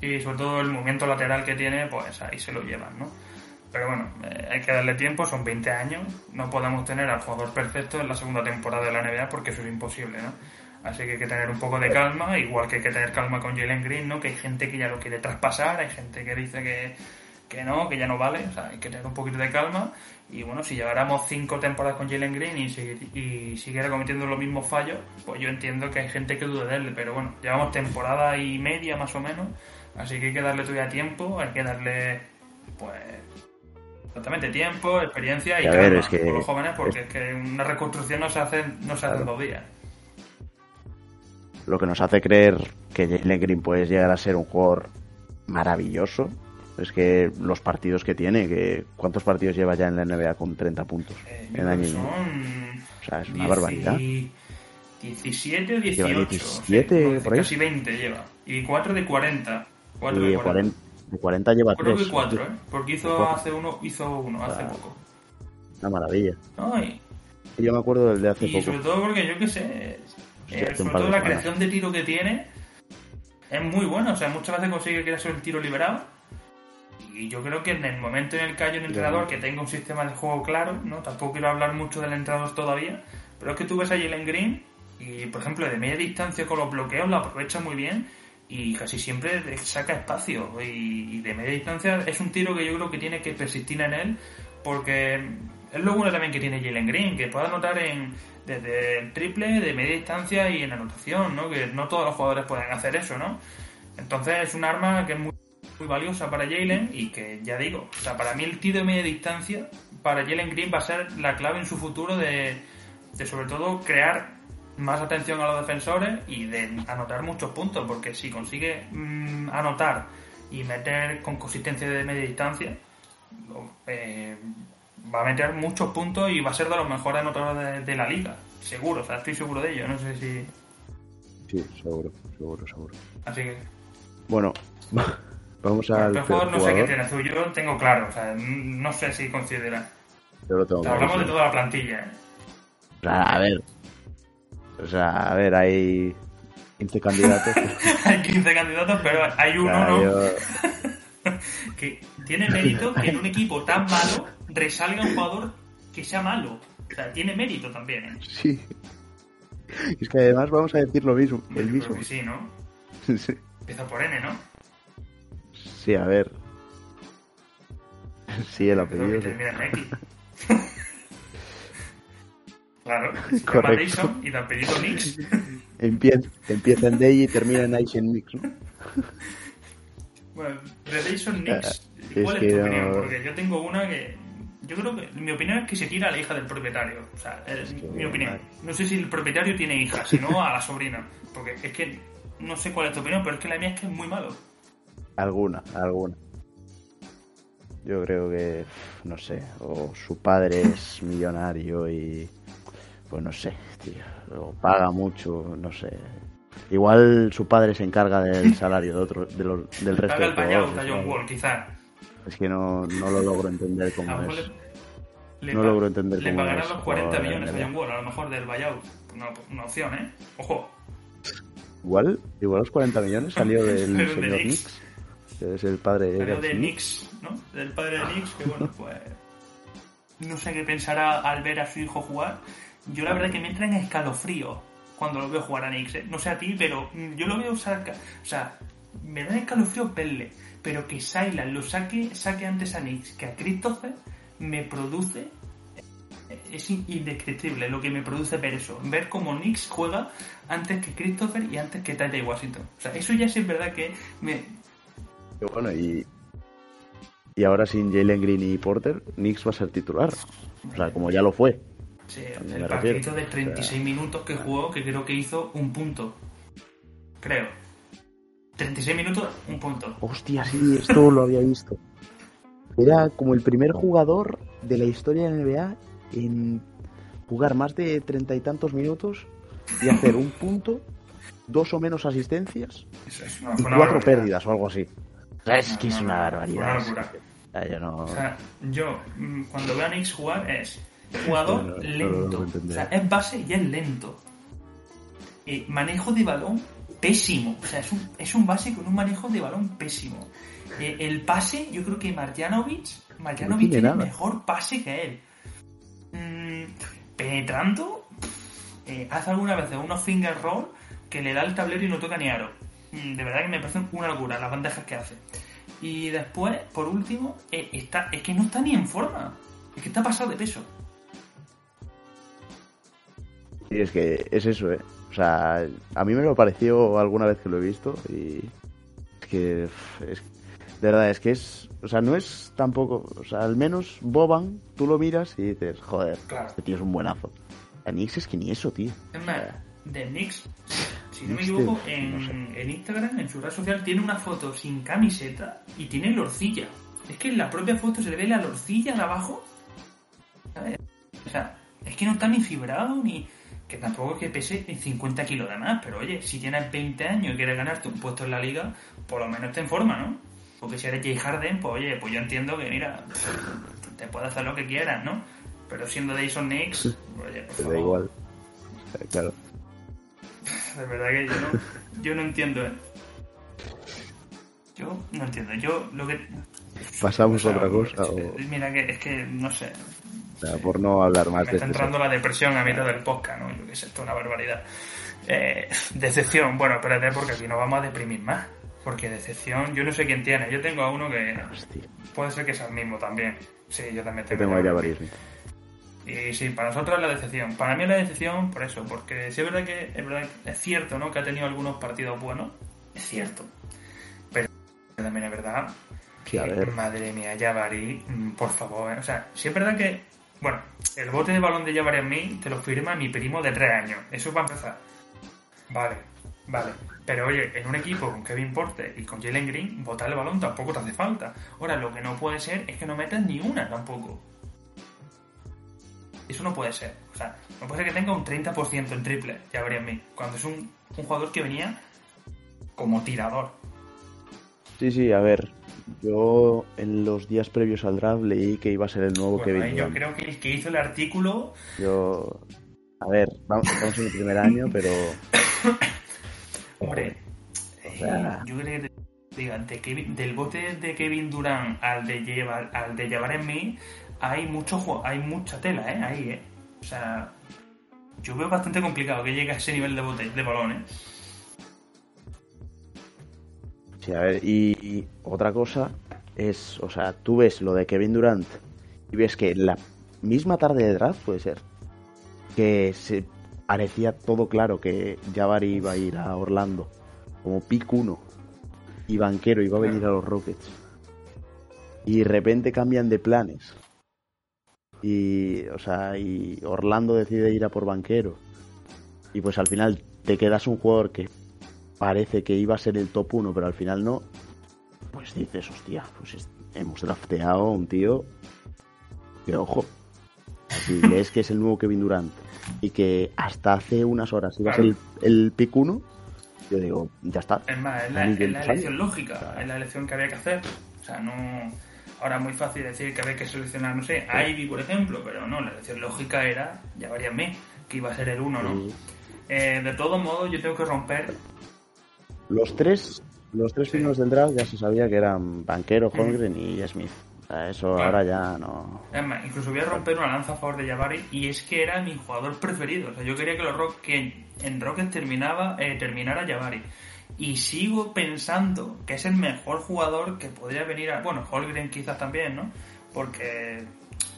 y sobre todo el movimiento lateral que tiene, pues ahí se lo llevan, ¿no? Pero bueno, eh, hay que darle tiempo, son 20 años, no podemos tener al jugador perfecto en la segunda temporada de la NBA porque eso es imposible, ¿no? Así que hay que tener un poco de calma, igual que hay que tener calma con Jalen Green, ¿no? Que hay gente que ya lo quiere traspasar, hay gente que dice que, que no, que ya no vale, o sea, hay que tener un poquito de calma. Y bueno, si lleváramos cinco temporadas con Jalen Green y, si- y siguiera cometiendo los mismos fallos, pues yo entiendo que hay gente que duda de él, pero bueno, llevamos temporada y media más o menos, así que hay que darle todavía tiempo, hay que darle, pues, exactamente tiempo, experiencia y, a ver, es que- con los jóvenes, porque es que una reconstrucción no se hace, no se hace en Claro. dos días. Lo que nos hace creer que Jalen Green puede llegar a ser un jugador maravilloso es que los partidos que tiene, que ¿cuántos partidos lleva ya en la NBA con 30 puntos Eh, en año son O sea, es una dieci- barbaridad. 17 o 18. Lleva 17 sí, no, por ahí. Casi 20 lleva. Y 4 de 40. 4 Y de de 40, de 40 lleva Creo 3. que 4, ¿eh? Porque hizo hace uno, hizo uno hace poco. Una maravilla. No, y, Yo me acuerdo del de hace y poco. sobre todo porque yo que sé, eh, sobre todo la creación de tiro que tiene es muy buena. O sea, muchas veces consigue que sea el tiro liberado. Y yo creo que en el momento en el que haya un entrenador que tenga un sistema de juego claro, ¿no? Tampoco quiero hablar mucho del entrenador todavía, pero es que tú ves a Jalen Green y, por ejemplo, de media distancia con los bloqueos lo aprovecha muy bien y casi siempre saca espacio. Y, y de media distancia es un tiro que yo creo que tiene que persistir en él porque es lo bueno también que tiene Jalen Green, que puede anotar en, desde el triple, de media distancia y en anotación, ¿no? Que no todos los jugadores pueden hacer eso, ¿no? Entonces es un arma que es muy, muy valiosa para Jalen y que ya digo, o sea, para mí el tiro de media distancia para Jalen Green va a ser la clave en su futuro de, de sobre todo crear más atención a los defensores y de anotar muchos puntos, porque si consigue mm, anotar y meter con consistencia de media distancia, eh, va a meter muchos puntos y va a ser de los mejores anotadores de, de la liga, seguro, o sea, estoy seguro de ello, no sé si... Sí, seguro, seguro, seguro. Así que... Bueno, vamos al el peor jugador no sé qué tiene azul, yo tengo claro, o sea, no sé si considera. Yo lo tengo hablamos de toda la plantilla, ¿eh? A ver. O sea, a ver, hay 15 candidatos. hay 15 candidatos, pero hay uno, ¿no? yo- que tiene mérito que en un equipo tan malo resalga un jugador que sea malo. O sea, tiene mérito también, ¿eh? Sí. Es que además vamos a decir lo mismo. Yo El creo mismo. que sí, ¿no? Sí. Empieza por N, ¿no? Sí, a ver. Sí, el apellido. Claro, se llama y de apellido Nix. Empieza, empieza en Day y termina en Ice en Mix, ¿no? Bueno, de Dyson Nix, Es ¿cuál es, que tu no- opinión? Porque yo tengo una que. Yo creo que. Mi opinión es que se tira a la hija del propietario. O sea, es que, mi opinión. No sé si el propietario tiene hija, sino a la sobrina. Porque es que. No sé cuál es tu opinión, pero es que la mía es que es muy malo. Alguna, alguna. Yo creo que, no sé, o su padre es millonario y, pues no sé, tío, o paga mucho, no sé. Igual su padre se encarga del salario de otro, de los, del resto Paga de el jugadores, a John. Wall, quizás. Es que no, no lo logro entender cómo es. le, No logro entender Le cómo pagarán es los 40 jugador millones a. John Wall, a lo mejor del buyout. Una, una opción, ¿eh? Ojo. Igual, igual los 40 millones salió del de señor Knicks. Knicks, que es el padre de de. Knicks, ¿no? Del padre de Knicks, que bueno, pues. No sé qué pensará al ver a su hijo jugar. Yo la verdad que me entra en escalofrío cuando lo veo jugar a Knicks. ¿eh? No sé a ti, pero mm, yo lo veo saca. O sea, me da escalofrío verle. Pero que Silas lo saque, saque antes a Knicks que a Christopher me produce. Es in- indescriptible lo que me produce ver eso. Ver cómo Knicks juega antes que Christopher y antes que Tata Washington. O sea, eso ya sí es verdad que me, bueno, y, y ahora sin Jalen Green y Porter, Knicks va a ser titular. O sea, como ya lo fue. Sí, el partido refiero. de 36 minutos que jugó, que creo que hizo un punto. Creo. 36 minutos, un punto. Hostia, sí, esto lo había visto. Era como el primer jugador de la historia de la NBA en jugar más de treinta y tantos minutos y hacer un punto, dos o menos asistencias Eso es una, y cuatro barbaridad. pérdidas o algo así. O sea, es No, que es una no, barbaridad. una locura. O sea, yo no... O sea, yo, mm, cuando veo a Knicks jugar, es jugador No, no, lento. o sea, es base y es lento. Eh, manejo de balón pésimo. O sea, es un, es un base con un manejo de balón pésimo. Eh, el pase, yo creo que Marjanovic, Marjanovic tiene nada. mejor pase que él. Mm, penetrando, eh, hace alguna vez unos finger roll que le da el tablero y no toca ni aro. Mm, de verdad que me parecen una locura las bandejas que hace. Y después, por último, eh, está, es que no está ni en forma. Es que está pasado de peso. Y es que es eso, ¿eh? O sea, a mí me lo pareció alguna vez que lo he visto y es que, es, de verdad, es que es, o sea, no es tampoco, o sea, al menos Boban, tú lo miras y dices, joder, Claro. este tío es un buenazo. A Nix es que ni eso, tío. Es más, de Nix, si no me equivoco, en, no sé. en Instagram, en su red social, tiene una foto sin camiseta y tiene lorcilla. Es que en la propia foto se le ve la lorcilla de abajo. ¿sabes? O sea, es que no está ni fibrado ni. Que tampoco es que pese 50 kilos de más, pero oye, si tienes 20 años y quieres ganarte un puesto en la liga, por lo menos esté en forma, ¿no? Porque si eres Jay Harden, pues oye, pues yo entiendo que, mira, te puedes hacer lo que quieras, ¿no? Pero siendo Jason Nix, oye, por Te da favor. igual. Claro. De verdad que yo no, yo no entiendo, ¿eh? Yo no entiendo. Yo lo que. Pasamos a otra cosa. O, Mira, que es que no sé. O sea, por no hablar más Me de está este entrando la depresión a mitad del podcast, ¿no? Yo sé, esto es una barbaridad. Eh, decepción, bueno, espérate, porque aquí nos vamos a deprimir más. Porque decepción, yo no sé quién tiene. Yo tengo a uno que Hostia, puede ser que sea el mismo también. Sí, yo también tengo. tengo ahí a a varios. varios. Y sí, para nosotros es la decepción. Para mí es la decepción por eso, porque sí es verdad que es, verdad que es cierto, ¿no? Que ha tenido algunos partidos buenos. Es cierto. Pero también es verdad Sí, a que, ver. madre mía, Jabari, mm, por favor. ¿eh? O sea, sí es verdad que, bueno, el bote de balón de Jabari mí te lo firma mi primo de tres años. Eso va a empezar. Vale, vale. Pero oye, en un equipo con Kevin Porter y con Jalen Green, botar el balón tampoco te hace falta. Ahora, lo que no puede ser es que no metas ni una tampoco. Eso no puede ser. O sea, no puede ser que tenga un 30% en triple, en mí. Cuando es un, un jugador que venía como tirador. Sí, sí, a ver. Yo en los días previos al draft leí que iba a ser el nuevo Bueno, Kevin ahí yo creo que el que hizo el artículo, Yo. A ver, vamos, estamos en el primer año, pero. hombre, O sea- eh, yo creo que de Kevin- del bote de Kevin Durant al de llevar al de llevar en mí, hay mucho hay mucha tela, eh, ahí, eh. O sea, yo veo bastante complicado que llegue a ese nivel de bote de balón, eh. Sí, a ver, y, otra cosa es, o sea, tú ves lo de Kevin Durant y ves que la misma tarde de draft puede ser que se parecía todo claro que Jabari iba a ir a Orlando como pick 1 y Banquero iba a venir a los Rockets. Y de repente cambian de planes. Y, o sea, y Orlando decide ir a por Banquero. Y pues al final te quedas un jugador que parece que iba a ser el top 1, pero al final no, pues dices, hostia, pues es- hemos drafteado a un tío que, ojo, si ves que es el nuevo Kevin Durant y que hasta hace unas horas iba a ser el, el pick 1, yo digo, ya está. Es más, es la, es elección lógica, es la elección que había que hacer. O sea, no. Ahora es muy fácil decir que había que seleccionar, no sé, a Ivy, por ejemplo, pero no, la elección lógica era ya varias mí, que iba a ser el uno, ¿no? Y Eh, de todos modos, yo tengo que romper. Los tres, los tres primeros del draft ya se sabía que eran Banquero, Holmgren y Smith. O sea, eso Claro. ahora ya no... Es más, incluso voy a romper una lanza a favor de Jabari y es que era mi jugador preferido. O sea, yo quería que los Rock, que en Rockets terminaba, eh, terminara Jabari. Y sigo pensando que es el mejor jugador que podría venir a. Bueno, Holgren quizás también, ¿no? Porque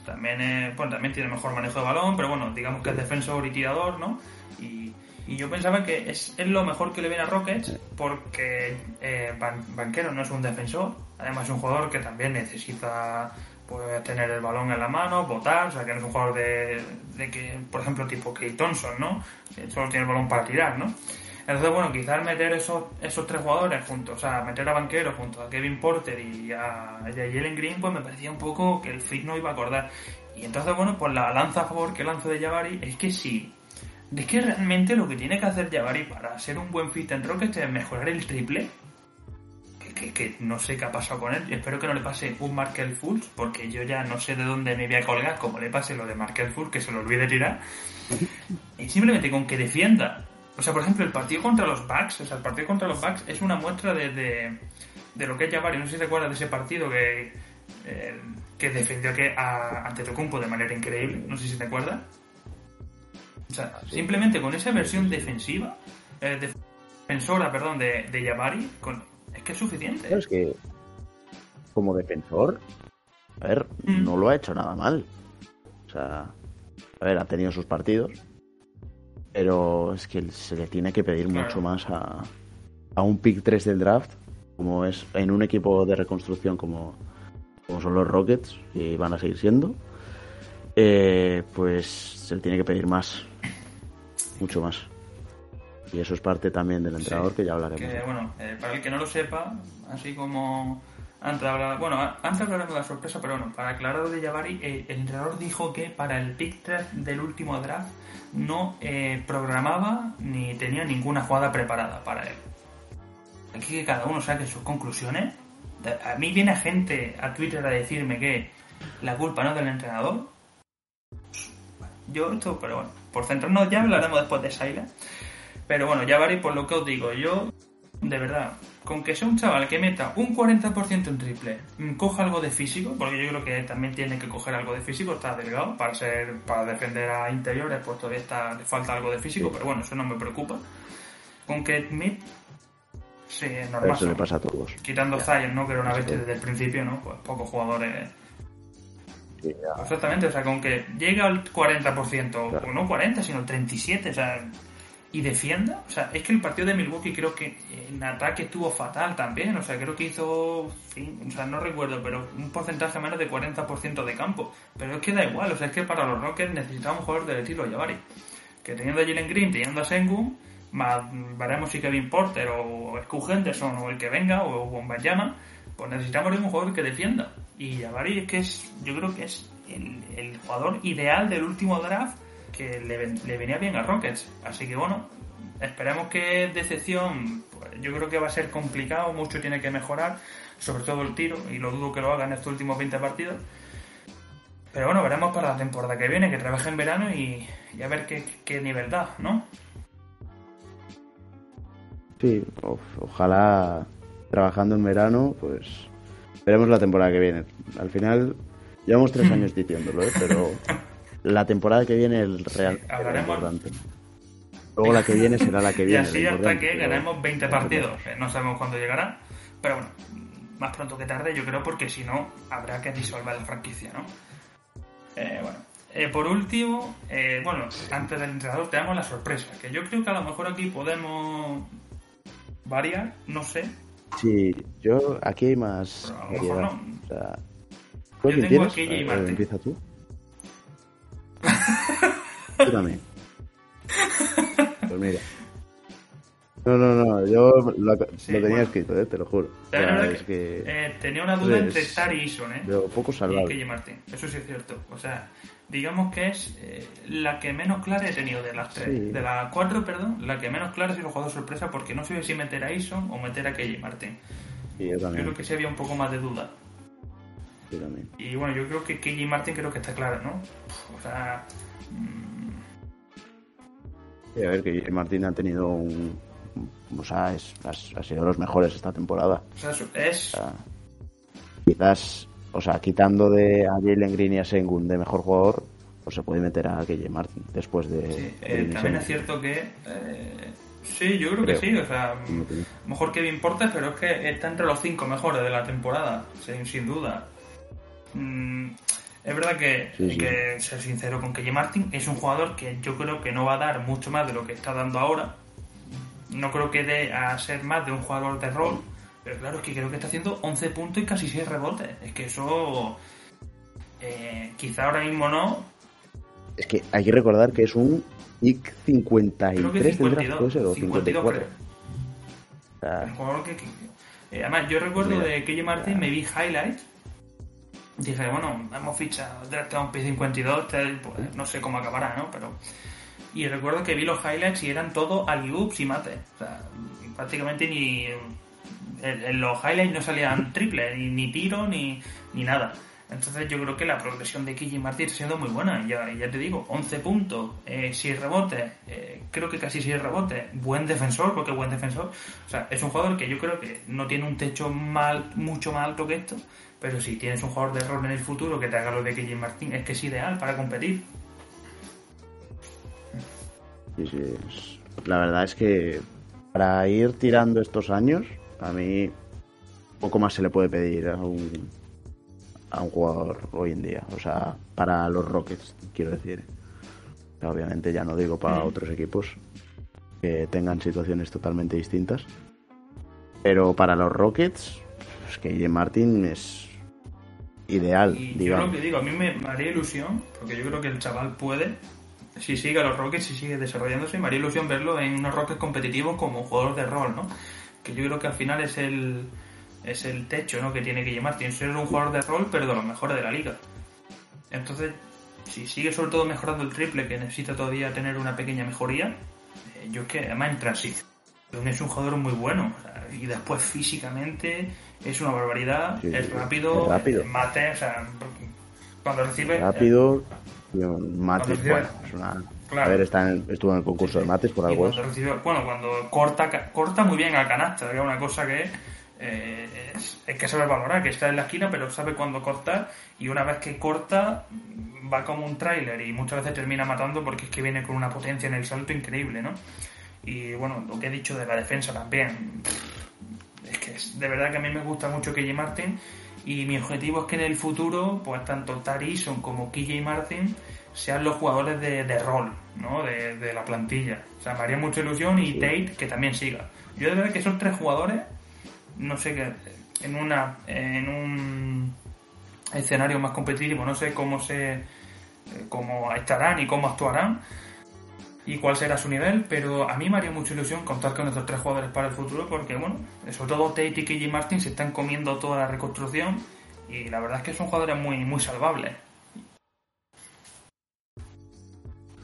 también, es- bueno, también tiene mejor manejo de balón, pero bueno, digamos que es defensor y tirador, ¿no? Y, y yo pensaba que es, es lo mejor que le viene a Rockets porque eh, Ban- Banquero no es un defensor, además es un jugador que también necesita pues, tener el balón en la mano, botar, o sea que no es un jugador de, de que, por ejemplo, tipo Clay Thompson, ¿no? Que solo tiene el balón para tirar, ¿no? Entonces, bueno, quizás meter esos, esos tres jugadores juntos, o sea, meter a Banquero junto a Kevin Porter y a, y a Jalen Green, pues me parecía un poco que el fit no iba a acordar. Y entonces, bueno, pues la lanza a favor que lanzo de Jabari es que sí. Es que realmente lo que tiene que hacer Jabari para ser un buen fit en Rockets es mejorar el triple. Que, que- no sé qué ha pasado con él. Espero que no le pase un Markel Fultz, porque yo ya no sé de dónde me voy a colgar, como le pase lo de Markel Fultz, que se lo olvide tirar. Y simplemente con que defienda. O sea, por ejemplo, el partido contra los Bucks, o sea, el partido contra los Bucks es una muestra de, de, lo que es Jabari. No sé si te acuerdas de ese partido que, eh, que defendió que a Antetokounmpo de manera increíble. No sé si te acuerdas. O sea, simplemente con esa versión defensiva, eh, defensora, perdón, de, de Jabari, con, es que es suficiente. Es que como defensor, a ver, Mm. no lo ha hecho nada mal. O sea, a ver, ha tenido sus partidos, pero es que se le tiene que pedir Claro. mucho más a, a un pick 3 del draft, como es en un equipo de reconstrucción como, como son los Rockets, y van a seguir siendo, eh, pues se le tiene que pedir más, mucho más. Y eso es parte también del entrenador, Sí, que ya hablaremos. Que, bueno, eh, para el que no lo sepa, así como antes hablaba, bueno, antes hablaremos de la sorpresa, pero bueno, para aclarar de Jabari, eh, el entrenador dijo que para el pick 3 del último draft no eh, programaba ni tenía ninguna jugada preparada para él. Aquí que cada uno saque sus conclusiones. A mí viene gente a Twitter a decirme que la culpa no es del entrenador. Yo esto, pero bueno, por centrarnos ya hablaremos después de Saila. Pero bueno, ya veré por lo que os digo. Yo, de verdad, con que sea un chaval que meta un 40% en triple, mm, coja algo de físico, porque yo creo que también tiene que coger algo de físico, está delgado, para ser para defender a interiores, pues todavía está, le falta algo de físico, pero bueno, eso no me preocupa. Con que Smith, sí, es normal. Eso le pasa a todos. Quitando Zion, ¿no? Que era una bestia desde el principio, ¿no? Pues pocos jugadores Sí. Exactamente, o sea, con que llega al 40%, Claro. o no 40, sino 37, o sea, y defienda, o sea, es que el partido de Milwaukee creo que en ataque estuvo fatal también, o sea, creo que hizo, o sea, no recuerdo, pero un porcentaje menos de 40% de campo, pero es que da igual, o sea, es que para los Rockets necesitamos un jugador del estilo Jabari, que teniendo a Jalen Green, teniendo a Sengun, más veremos si Kevin Porter o Scoot Henderson o el que venga, o Wembanyama, pues necesitamos un jugador que defienda. Y Jabari es que es, yo creo que es el, jugador ideal del último draft que le, ven- le venía bien a Rockets. Así que bueno, esperemos que decepción, pues, yo creo que va a ser complicado, mucho tiene que mejorar, sobre todo el tiro, y lo dudo que lo haga en estos últimos 20 partidos. Pero bueno, veremos para la temporada que viene, que trabaje en verano y, y a ver qué, qué nivel da, ¿no? Sí, ojalá trabajando en verano, pues veremos la temporada que viene. Al final, llevamos tres años diciéndolo, ¿eh? pero la temporada que viene es real, Sí, hablaremos. importante. Luego la que viene será la que Y viene. así lo hasta que ganemos 20 partidos. que no sabemos cuándo llegará. Pero bueno, más pronto que tarde, yo creo, porque si no, habrá que disolver la franquicia, ¿no? Eh, bueno, Eh, por último, eh, bueno, antes del entrenador tenemos la sorpresa, que yo creo que a lo mejor aquí podemos variar, no sé. Sí, yo aquí hay más Pero a lo mejor variedad. no. O sea, Yo ¿tú quién tengo tienes? Martin. Empieza tú. Tú también. Pues mira. No, no, no, yo lo, tenía bueno. escrito, eh, te lo juro. O sea, es que Eh, tenía una duda es entre Star y Ison, ¿eh? de lo poco y salvable. Martin. Eso sí es cierto. O sea, digamos que es eh, la que menos clara he tenido de las tres. Sí. De las cuatro, perdón, la que menos clara ha sido el jugador sorpresa porque no sé si meter a Ison o meter a KJ Martin. Sí, yo Yo también. creo que sí había un poco más de duda. yo también. Y bueno, yo creo que KJ Martin creo que está clara, ¿no? O sea, mm, Sí, a ver, que Martín ha tenido un. O sea, es, ha, ha sido de los mejores esta temporada. o sea, es... O sea, quizás, o sea, quitando de a Jalen Green y a Sengun de mejor jugador, pues se puede meter a KJ Martin después de. sí, eh, también es cierto que... eh, sí, yo creo que sí. O sea, tiene- mejor Kevin Porter, pero es que está entre los cinco mejores de la temporada, sin, sin duda. Mm, es verdad que Sí, sí. que ser sincero con KJ Martin, es un jugador que yo creo que no va a dar mucho más de lo que está dando ahora. No creo que dé a ser más de un jugador de rol, pero claro, es que creo que está haciendo 11 puntos y casi 6 rebotes. Es que eso, eh, quizá ahora mismo no, Es que hay que recordar que es un IC 53 creo que del draft, 52, puede ser, o 52 54. creo. O sea, El jugador que, que- eh, además, yo recuerdo Mira, de KJ Martin, me vi highlights. Dije, bueno, hemos fichado, draftado un P52, tal, pues, no sé cómo acabará, ¿no? Pero. Y recuerdo que vi los highlights y eran todo alley-oops y mate. O sea, prácticamente ni. En, los highlights no salían triple, ni, tiro, ni, ni nada. Entonces yo creo que la progresión de KJ Martin está siendo muy buena. Ya, ya te digo, 11 puntos, eh, 6 rebotes, eh, creo que casi 6 rebotes, buen defensor, porque buen defensor. O sea, es un jugador que yo creo que no tiene un techo mal, mucho más alto que esto, pero si tienes un jugador de rol en el futuro que te haga lo de KJ Martin, es que es ideal para competir. La verdad es que para ir tirando estos años, a mí poco más se le puede pedir a un, a un jugador hoy en día. O sea, para los Rockets, quiero decir. Obviamente ya no digo para Mm. otros equipos que tengan situaciones totalmente distintas. Pero para los Rockets, es que J. Martin es ideal, Y yo lo que digo, a mí me, me haría ilusión, porque yo creo que el chaval puede, si sigue a los Rockets, si sigue desarrollándose, me haría ilusión verlo en unos Rockets competitivos como jugador de rol, ¿no? Que yo creo que al final es el es el techo, ¿no? Que tiene que llevar, tiene que ser un jugador de rol, pero de los mejores de la liga. Entonces, si sigue sobre todo mejorando el triple, que necesita todavía tener una pequeña mejoría, eh, yo es que además en transición es un jugador muy bueno. o sea, y después físicamente es una barbaridad, Sí, es rápido, es rápido. eh, mate, o sea, cuando recibe... Rápido, Mates, Cuando bueno, es una... Claro. A ver, está en- estuvo en el concurso de Mates por algo. cuando bueno, cuando corta, corta muy bien a canasta, que es una cosa que eh, es, es que saber valorar, que está en la esquina, pero sabe cuándo cortar, y una vez que corta, va como un tráiler y muchas veces termina matando porque es que viene con una potencia en el salto increíble, ¿no? Y bueno, lo que he dicho de la defensa también, es que es- de verdad que a mí me gusta mucho KJ Martin y mi objetivo es que en el futuro, pues tanto Tarison como KJ Martin sean los jugadores de, de rol, ¿no? De, de la plantilla. O sea, me haría mucha ilusión y Tate que también siga. Yo de verdad que esos tres jugadores, no sé qué, en una, en un escenario más competitivo, no sé cómo se, cómo estarán y cómo actuarán y cuál será su nivel, pero a mí me haría mucha ilusión contar con estos tres jugadores para el futuro porque, bueno, sobre todo Tate y KJ Martin se están comiendo toda la reconstrucción y la verdad es que son jugadores muy, muy salvables.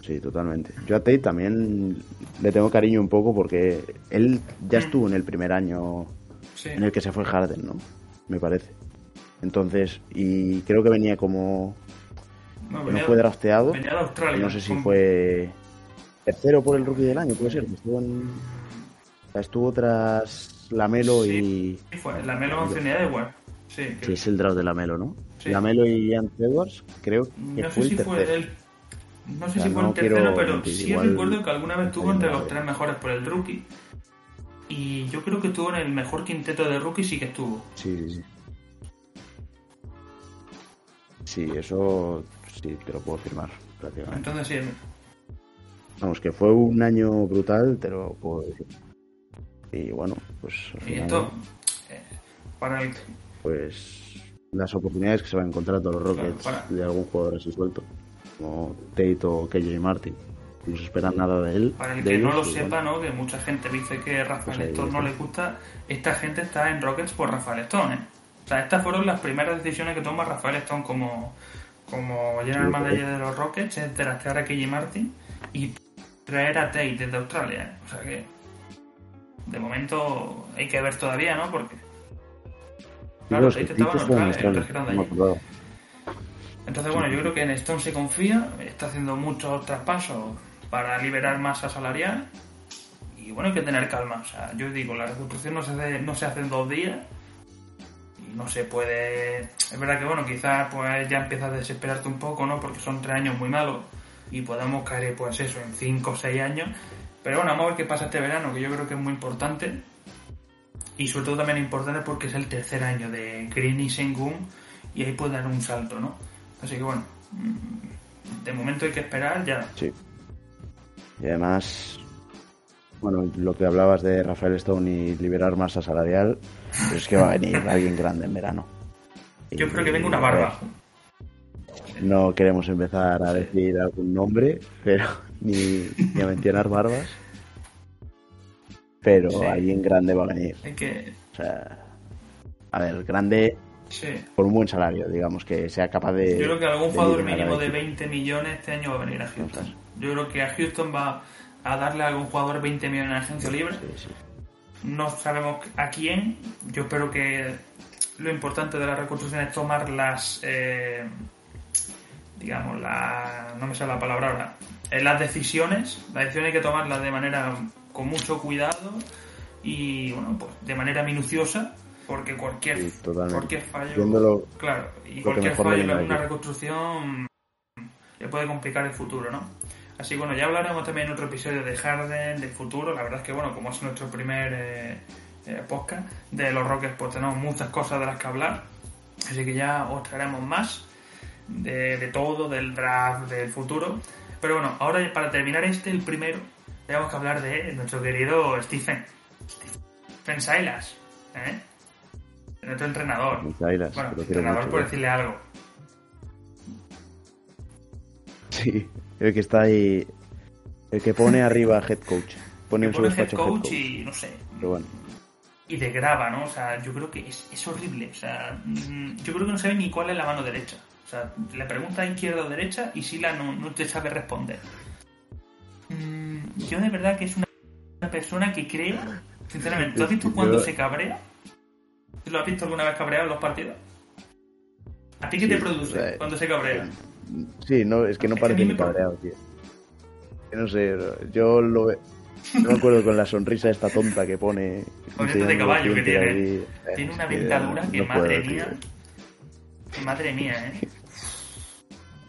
Sí, totalmente. Yo a Tate también le tengo cariño un poco porque él ya Mm. estuvo en el primer año Sí. en el que se fue Harden, ¿no? Me parece. Entonces, y creo que venía como... No, que venía- no fue drafteado. venía de Australia. No sé si Con- fue tercero por el rookie del año, puede ser. Estuvo, en... o sea, estuvo tras Lamelo y... Sí, fue la Melo Anthony Edwards. Sí, Sí, es el draft de Lamelo, ¿no? Sí. Lamelo y Anthony Edwards, creo que no fue sé el si fue el no sé O sea, si fue no el tercero, pero mentir, sí igual recuerdo que alguna vez estuvo entre los tres mejores por el rookie. Y yo creo que estuvo en el mejor quinteto de rookie, sí que estuvo. Sí, sí, sí. Sí, eso sí te lo puedo firmar prácticamente. Entonces sí, Vamos, que fue un año brutal, te lo puedo decir. Y bueno, pues al y esto eh, para el pues las oportunidades que se van a encontrar todos los Rockets de algún jugador así suelto, como Tate o KJ Martin. No se espera nada de él. Para el de que no lo sepa, bueno, ¿no? Que mucha gente dice que Rafael Pues Stone no le gusta. Esta gente está en Rockets por Rafael Stone, ¿eh? O sea, estas fueron las primeras decisiones que toma Rafael Stone como, como general Sí, manager de los Rockets, es draftear a KJ Martin y traer a Tate desde Australia, ¿eh? O sea que de momento hay que ver todavía, ¿no? Porque claro, Tate estaba en Australia, allí. Entonces, bueno, yo creo que en Stone se confía, está haciendo muchos traspasos para liberar masa salarial y bueno, hay que tener calma. O sea, yo digo, la reconstrucción no se hace, no se hace en dos días y no se puede... Es verdad que, bueno, quizás pues ya empiezas a desesperarte un poco, ¿no? Porque son tres años muy malos y podemos caer, pues eso, en cinco o seis años. Pero bueno, vamos a ver qué pasa este verano, que yo creo que es muy importante. Y sobre todo también importante porque es el tercer año de Green y Sengun y ahí puede dar un salto, ¿no? Así que bueno, mm, de momento hay que esperar ya. Sí. Y además, bueno, lo que hablabas de Rafael Stone y liberar masa salarial, pues es que va a venir alguien grande en verano. Yo Y- espero que venga una barba. No queremos empezar a decir algún nombre, pero ni, ni a mencionar barbas. Pero Sí. alguien grande va a venir. Hay que... O sea, a ver, grande Sí. por un buen salario, digamos, que sea capaz de. Yo creo que algún jugador mínimo de equipo. 20 millones este año va a venir a Houston. Yo creo que a Houston va a darle a algún jugador 20 millones en agencia libre. Sí, sí. No sabemos a quién. Yo espero que lo importante de la reconstrucción es tomar las, eh, digamos, la, no me sale la palabra ahora, Eh, las decisiones. Las decisiones hay que tomarlas de manera con mucho cuidado y, bueno, pues de manera minuciosa, porque cualquier, Sí, cualquier fallo, Viéndolo claro, y cualquier fallo en una reconstrucción le puede complicar el futuro, ¿no? Así que bueno, ya hablaremos también en otro episodio de Harden, del futuro. La verdad es que bueno, como es nuestro primer eh, eh, podcast de los Rockets, pues tenemos muchas cosas de las que hablar. Así que ya os traeremos más de, de todo, del draft, del futuro. Pero bueno, ahora para terminar este, el primero, tenemos que hablar de nuestro querido Stephen. Stephen Silas, ¿eh? Nuestro entrenador. Silas, bueno, entrenador mucho, por ¿eh? decirle algo. Sí, el que está ahí. El que pone arriba head coach. Pone su pone head coach y no sé, Pero bueno, y de grava, ¿no? O sea, yo creo que es, es horrible. O sea, mm, yo creo que no sabe ni cuál es la mano derecha. O sea, le pregunta izquierda o derecha y Sila no, no te sabe responder. Mm, yo de verdad que es una, persona que creo, sinceramente, ¿tú has visto cuando se cabrea? ¿Tú lo has visto alguna vez cabreado en los partidos? ¿A ti qué te produce o sea, cuando se cabrea? Sí, no, es que no Es que parece mí ni cabreado, tío. Que No sé, yo lo ve- No me acuerdo con la sonrisa esta tonta que pone. Con este de enseñando caballo que tiene. ahí. Tiene una que dentadura que, no madre tío. mía. Que madre mía, ¿eh?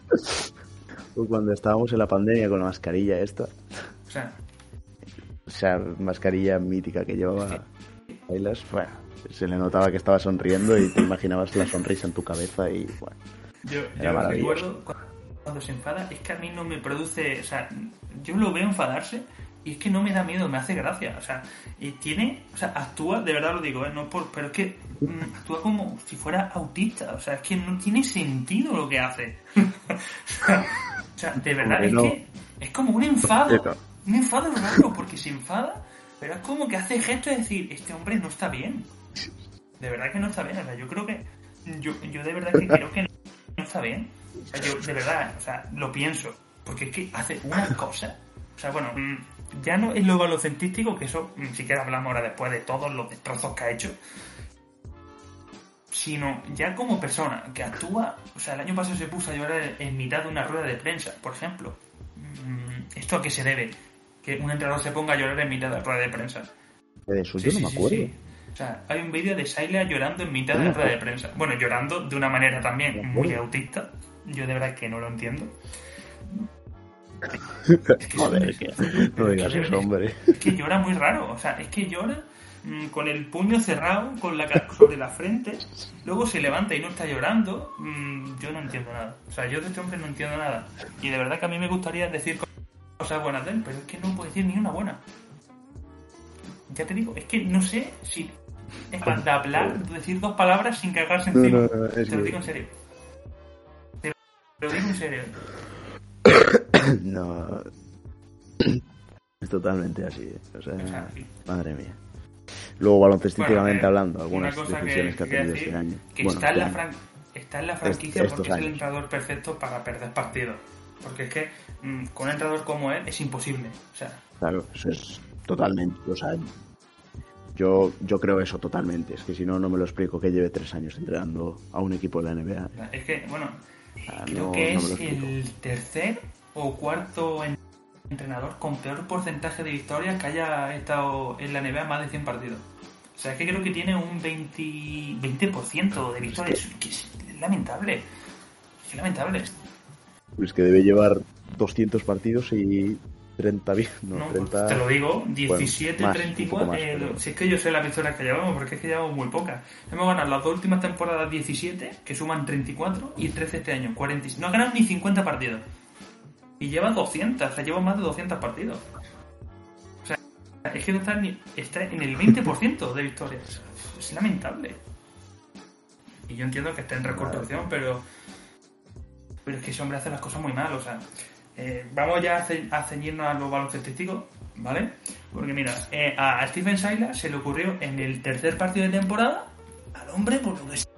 Pues Cuando estábamos en la pandemia con la mascarilla esta, O sea, esa mascarilla mítica que llevaba Silas, bueno, se le notaba que estaba sonriendo y te imaginabas la sonrisa en tu cabeza y bueno. Yo, Era yo maravilloso. recuerdo cu- cuando se enfada, es que a mí no me produce, o sea, yo lo veo enfadarse y es que no me da miedo, me hace gracia, o sea, tiene, o sea, actúa, de verdad lo digo, ¿eh? no por, pero es que mm, actúa como si fuera autista, o sea, es que no tiene sentido lo que hace. o sea, de verdad, es que es como un enfado, un enfado raro, porque se enfada, pero es como que hace gesto de decir, este hombre no está bien. De verdad que no está bien, o sea, yo creo que, yo, yo de verdad que creo que no no está bien. O sea, yo de verdad, o sea, lo pienso. Porque es que hace una cosa. O sea, bueno, mm, ya no es lo balocentístico, que eso ni siquiera hablamos ahora después de todos los destrozos que ha hecho. Sino ya como persona que actúa. O sea, el año pasado se puso a llorar en mitad de una rueda de prensa, por ejemplo. Mm, ¿Esto a qué se debe? Que un entrenador se ponga a llorar en mitad de la rueda de prensa. De eso Sí, yo sí, no me acuerdo. sí. O sea, hay un vídeo de Saila llorando en mitad de la rueda de prensa. Bueno, llorando de una manera también muy autista. Yo de verdad que no lo entiendo. Es que, Joder, es, que es no digas eso, hombre. que llora muy raro. O sea, es que llora mm, con el puño cerrado, con la sobre la frente. Luego se levanta y no está llorando. Mm, yo no entiendo nada. O sea, yo de este hombre no entiendo nada. Y de verdad que a mí me gustaría decir cosas buenas de él, pero es que no puedo decir ni una buena. Ya te digo, es que no sé si es de hablar, de decir dos palabras sin cagarse encima. no, no, es te lo digo en serio. Te lo digo en serio. No. Es totalmente así. ¿eh? O sea, O sea, sí. madre mía. Luego, baloncestísticamente Bueno, hablando, una algunas decisiones que, ha tenido decir, este año. que Bueno, está, en la fran- está en la franquicia porque es el entrenador perfecto para perder partidos. Porque es que mm, con un entrenador como él es imposible. O sea, Claro, eso es totalmente. O sea, yo, yo creo eso totalmente. Es que si no, no me lo explico que lleve tres años entrenando a un equipo de la NBA. es que, bueno, Ah, creo no- que es el tercer o cuarto en- entrenador con peor porcentaje de victorias que haya estado en la NBA más de 100 partidos. O sea, es que creo que tiene un 20, 20% de victorias. Que es lamentable. Es lamentable. Pues que debe llevar 200 partidos y 30 vi- No, No, 30. te lo digo, 17, más, un 34. poco más, eh, pero- Si es que yo sé las victorias que llevamos, porque es que llevamos muy pocas. Hemos ganado las dos últimas temporadas 17, que suman 34, y 13 este año, 40. No ha ganado ni 50 partidos. Y lleva 200, o sea, lleva más de 200 partidos. O sea, es que no está, ni, está en el 20% de victorias. Es lamentable. Y yo entiendo que está en reconstrucción, pero. Pero es que ese hombre hace las cosas muy mal, o sea. eh, vamos ya a, ce- a ceñirnos a lo baloncestístico, ¿vale? Porque mira, eh, a Stephen Silas se le ocurrió en el tercer partido de temporada, al hombre, por lo que sea,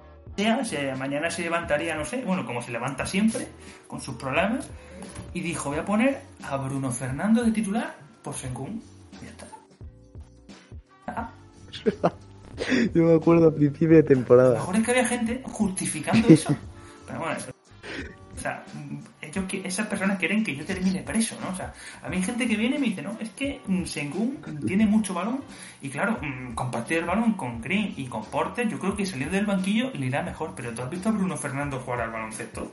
se- mañana se levantaría, no sé, bueno, como se levanta siempre, con sus problemas, y dijo, voy a poner a Bruno Fernando de titular por Sengun. Ya está. Ah, Yo me acuerdo a principio de a lo temporada. mejor es que había gente justificando eso. Pero bueno, o sea, esas personas quieren que yo termine preso, ¿no? O sea, a mí hay gente que viene y me dice, no, es que mm, Sengun tiene mucho balón y claro, mm, compartir el balón con Green y con Porter, yo creo que salir del banquillo le irá mejor. Pero tú has visto a Bruno Fernando jugar al baloncesto.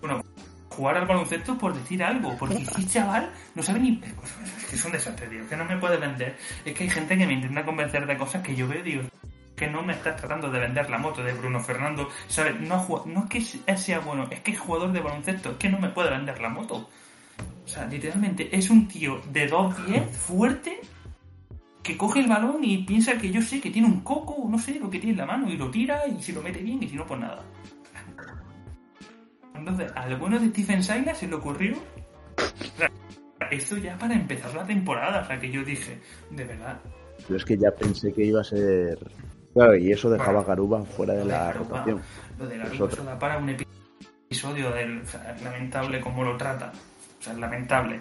Bueno, jugar al baloncesto por decir algo, porque este chaval no sabe ni... Es que es un desastre, tío, que no me puede vender. Es que hay gente que me intenta convencer de cosas que yo veo y digo, que no me estás tratando de vender la moto de Bruno Fernando, ¿sabes? No, es que sea bueno, es que es jugador de baloncesto, es que no me puede vender la moto. O sea, literalmente es un tío de 2'10 fuerte que coge el balón y piensa que yo sé que tiene un coco, no sé lo que tiene en la mano, y lo tira y se lo mete bien y si no, pues nada. Entonces, al bueno de Stephen Silas se le ocurrió. esto ya para empezar la temporada, o sea que yo dije, de verdad. Pero es que ya pensé que iba a ser. Claro, y eso dejaba a Garuba fuera de la rotación. Lo de Garuba para un episodio del, lamentable como lo trata. O sea, es lamentable.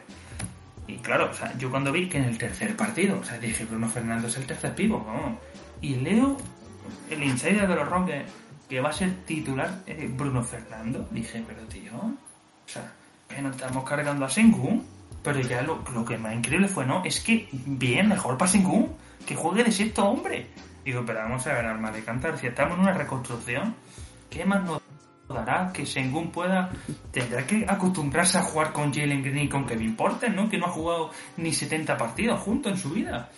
Y claro, o sea, yo cuando vi que en el tercer partido, o sea, dije, Bruno Fernando es el tercer pivo, ¿no? Y leo el insider de los Rockets que va a ser titular eh, Bruno Fernando. Dije, pero tío, o sea, que nos estamos cargando a Sengun. Pero ya lo, que más increíble fue, ¿no? Es que bien, mejor para Sengun, que juegue de sexto hombre. Digo, pero vamos a ver, alma de cantar, si estamos en una reconstrucción, ¿qué más nos dará que Sengun pueda, tendrá que acostumbrarse a jugar con Jalen Green y con Kevin Porter, ¿no? Que no ha jugado ni 70 partidos juntos en su vida.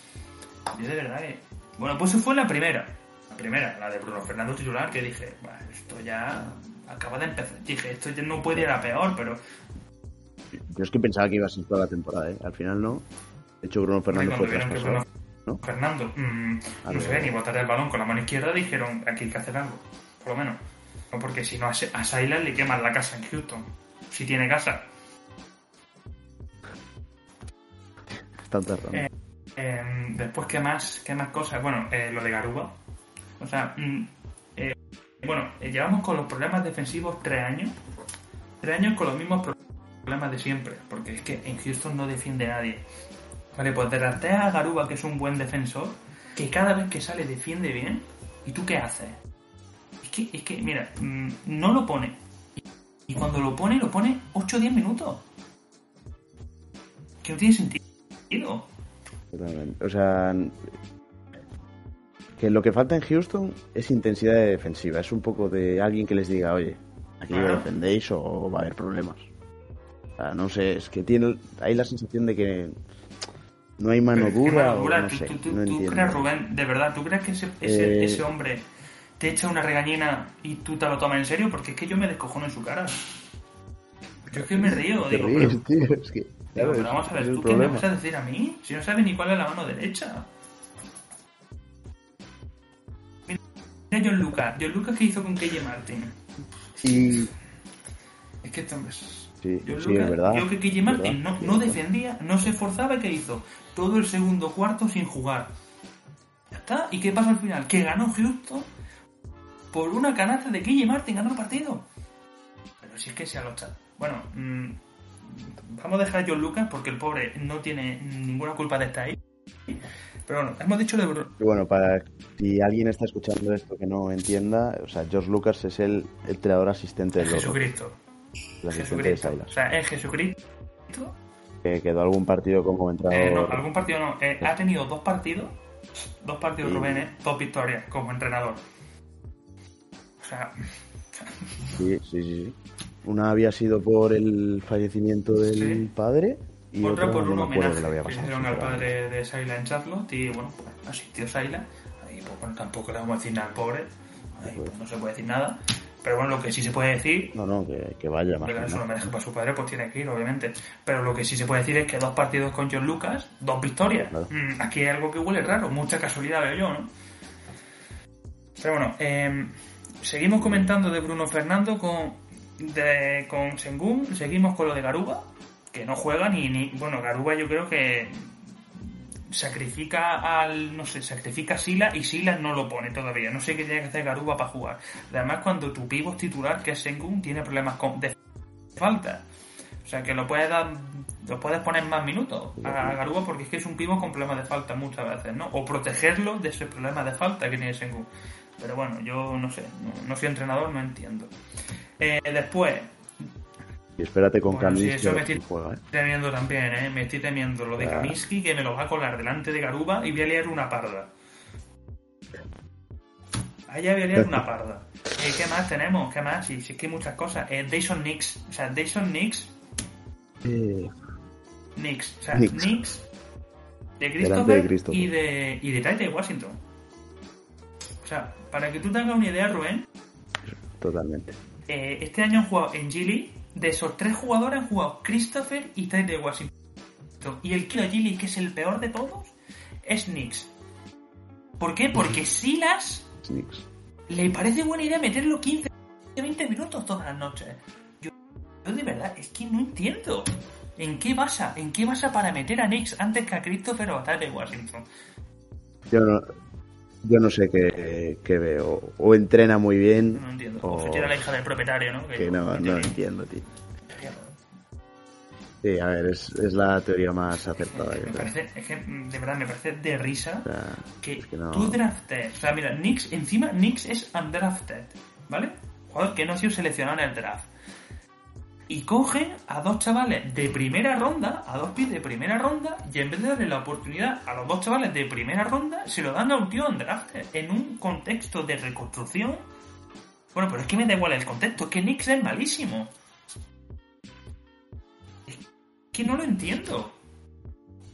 Yo de verdad que... Bueno, pues eso fue la primera primera, la de Bruno Fernando titular, que dije, esto ya acaba de empezar. Dije, esto ya no puede ir a peor, pero. Yo es que pensaba que iba a ser toda la temporada, ¿eh? Al final no. De hecho, Bruno Fernando fue traspasado. ¿No? Fernando, mmm, no sé, ni botar el balón con la mano izquierda, dijeron, aquí hay que hacer algo, por lo menos. No porque si no, a, a le queman la casa en Houston, si tiene casa. Están tardando. Eh, em, después, ¿qué más? ¿Qué más cosas? Bueno, eh, lo de Garuba, o sea, mm, eh, bueno, eh, llevamos con los problemas defensivos tres años. Tres años con los mismos problemas de siempre. Porque es que en Houston no defiende nadie. Vale, pues delante a Garuba, que es un buen defensor, que cada vez que sale defiende bien. ¿Y tú qué haces? Es que, es que mira, mm, no lo pone. Y cuando lo pone, lo pone 8 o 10 minutos. Que no tiene sentido. O sea, que lo que falta en Houston es intensidad defensiva. Es un poco de alguien que les diga, oye, aquí lo defendéis o va a haber problemas. O sea, no sé, es que tiene hay la sensación de que no hay mano dura. o no sé, tú, crees, Rubén, de verdad, ¿tú crees que ese, ese, eh, hombre te echa una regañina y tú te lo tomas en serio? Porque es que yo me descojono en su cara. Yo es que me río, digo. Ríes, tío, es que, pero vamos a ver, ¿tú qué me vas a decir a mí? Si no sabes ni cuál es la mano derecha. John Lucas. John Lucas, ¿qué hizo con KJ Martin? Y... Es que esto es... Sí, sí, es verdad. Yo que KJ Martin no, no defendía, no se esforzaba, ¿qué hizo? Todo el segundo cuarto sin jugar. Ya está. ¿Y qué pasa al final? Que ganó Houston por una canasta de KJ Martin, ganó el partido. Pero si es que se ha luchado. Bueno, mmm, vamos a dejar a John Lucas porque el pobre no tiene ninguna culpa de estar ahí. Pero bueno, hemos dicho de... Bueno, para si alguien está escuchando esto que no entienda, o sea, George Lucas es el entrenador asistente de Jesucristo. El Jesucristo. O sea, es Jesucristo. Que quedó algún partido como entrenador. Eh, no, algún partido no. Eh, ha tenido dos partidos, dos partidos Rubén, eh, dos victorias como entrenador. O sea. sí, sí, sí. Una había sido por el fallecimiento del padre y otra por un homenaje que, hicieron al padre de Saila en Charlotte y bueno, pues asistió Saila. Ahí pues bueno, tampoco le vamos a decir nada al pobre. Ahí pues, no se puede decir nada. Pero bueno, lo que sí se puede decir. No, no, que, que vaya más. es un homenaje para su padre, pues tiene que ir, obviamente. Pero lo que sí se puede decir es que dos partidos con John Lucas, dos victorias. Mm, aquí hay algo que huele raro, mucha casualidad veo yo, ¿no? Pero bueno, eh, seguimos comentando de Bruno Fernando con, de, con Sengun, seguimos con lo de Garuba que no juega ni, ni bueno Garuba yo creo que sacrifica al no sé sacrifica a Sila y Sila no lo pone todavía. No sé qué tiene que hacer Garuba para jugar. Además cuando tu pivo titular que es Sengun tiene problemas con, de falta. O sea que lo puedes dar lo puedes poner más minutos a Garuba porque es que es un pivo con problemas de falta muchas veces no o protegerlo de ese problema de falta que tiene Sengun. Pero bueno yo no sé no, soy entrenador no entiendo. Eh, después y espérate con bueno, Kaminsky. Sí, eso me estoy ¿eh? temiendo también, ¿eh? Me estoy temiendo lo de Kaminsky, que me lo va a colar delante de Garuba y voy a liar una parda. Allá voy a liar una parda. Eh, ¿Qué más tenemos? ¿Qué más? Sí, sí, es que hay muchas cosas. Eh, Dayson Knicks. O sea, Dayson Knicks. Eh, Knicks. O sea. Knicks. De Christopher, de Christopher. y de, y de Washington. O sea, para que tú tengas una idea, Rubén, totalmente. eh, este año han jugado en G League. De esos tres jugadores han jugado Christopher y Tite Washington. Y el Kilo G League, que es el peor de todos, es Knicks. ¿Por qué? Porque Silas Knicks. le parece buena idea meterlo 15, 20 minutos todas las noches. Yo, yo de verdad, es que no entiendo. ¿En qué basa? ¿En qué basa para meter a Knicks antes que a Christopher o a Tade Washington? Yo no, yo no sé qué, qué veo. O entrena muy bien. No entiendo. O O era la hija del propietario, ¿no? Oh. que no, no entiendo. entiendo, tío. Sí, a ver, es, es la teoría más acertada. yo Me creo. parece, es que de verdad me parece de risa O sea, que, es que no- tú draftes. O sea, mira, Knicks, encima Knicks es undrafted, ¿vale? Jugador que no ha sido seleccionado en el draft. Y cogen a dos chavales de primera ronda, a dos pies de primera ronda, y en vez de darle la oportunidad a los dos chavales de primera ronda, se lo dan a un tío undrafted, en un contexto de reconstrucción. Bueno, pero es que me da igual el contexto, es que Knicks es malísimo. Es que no lo entiendo.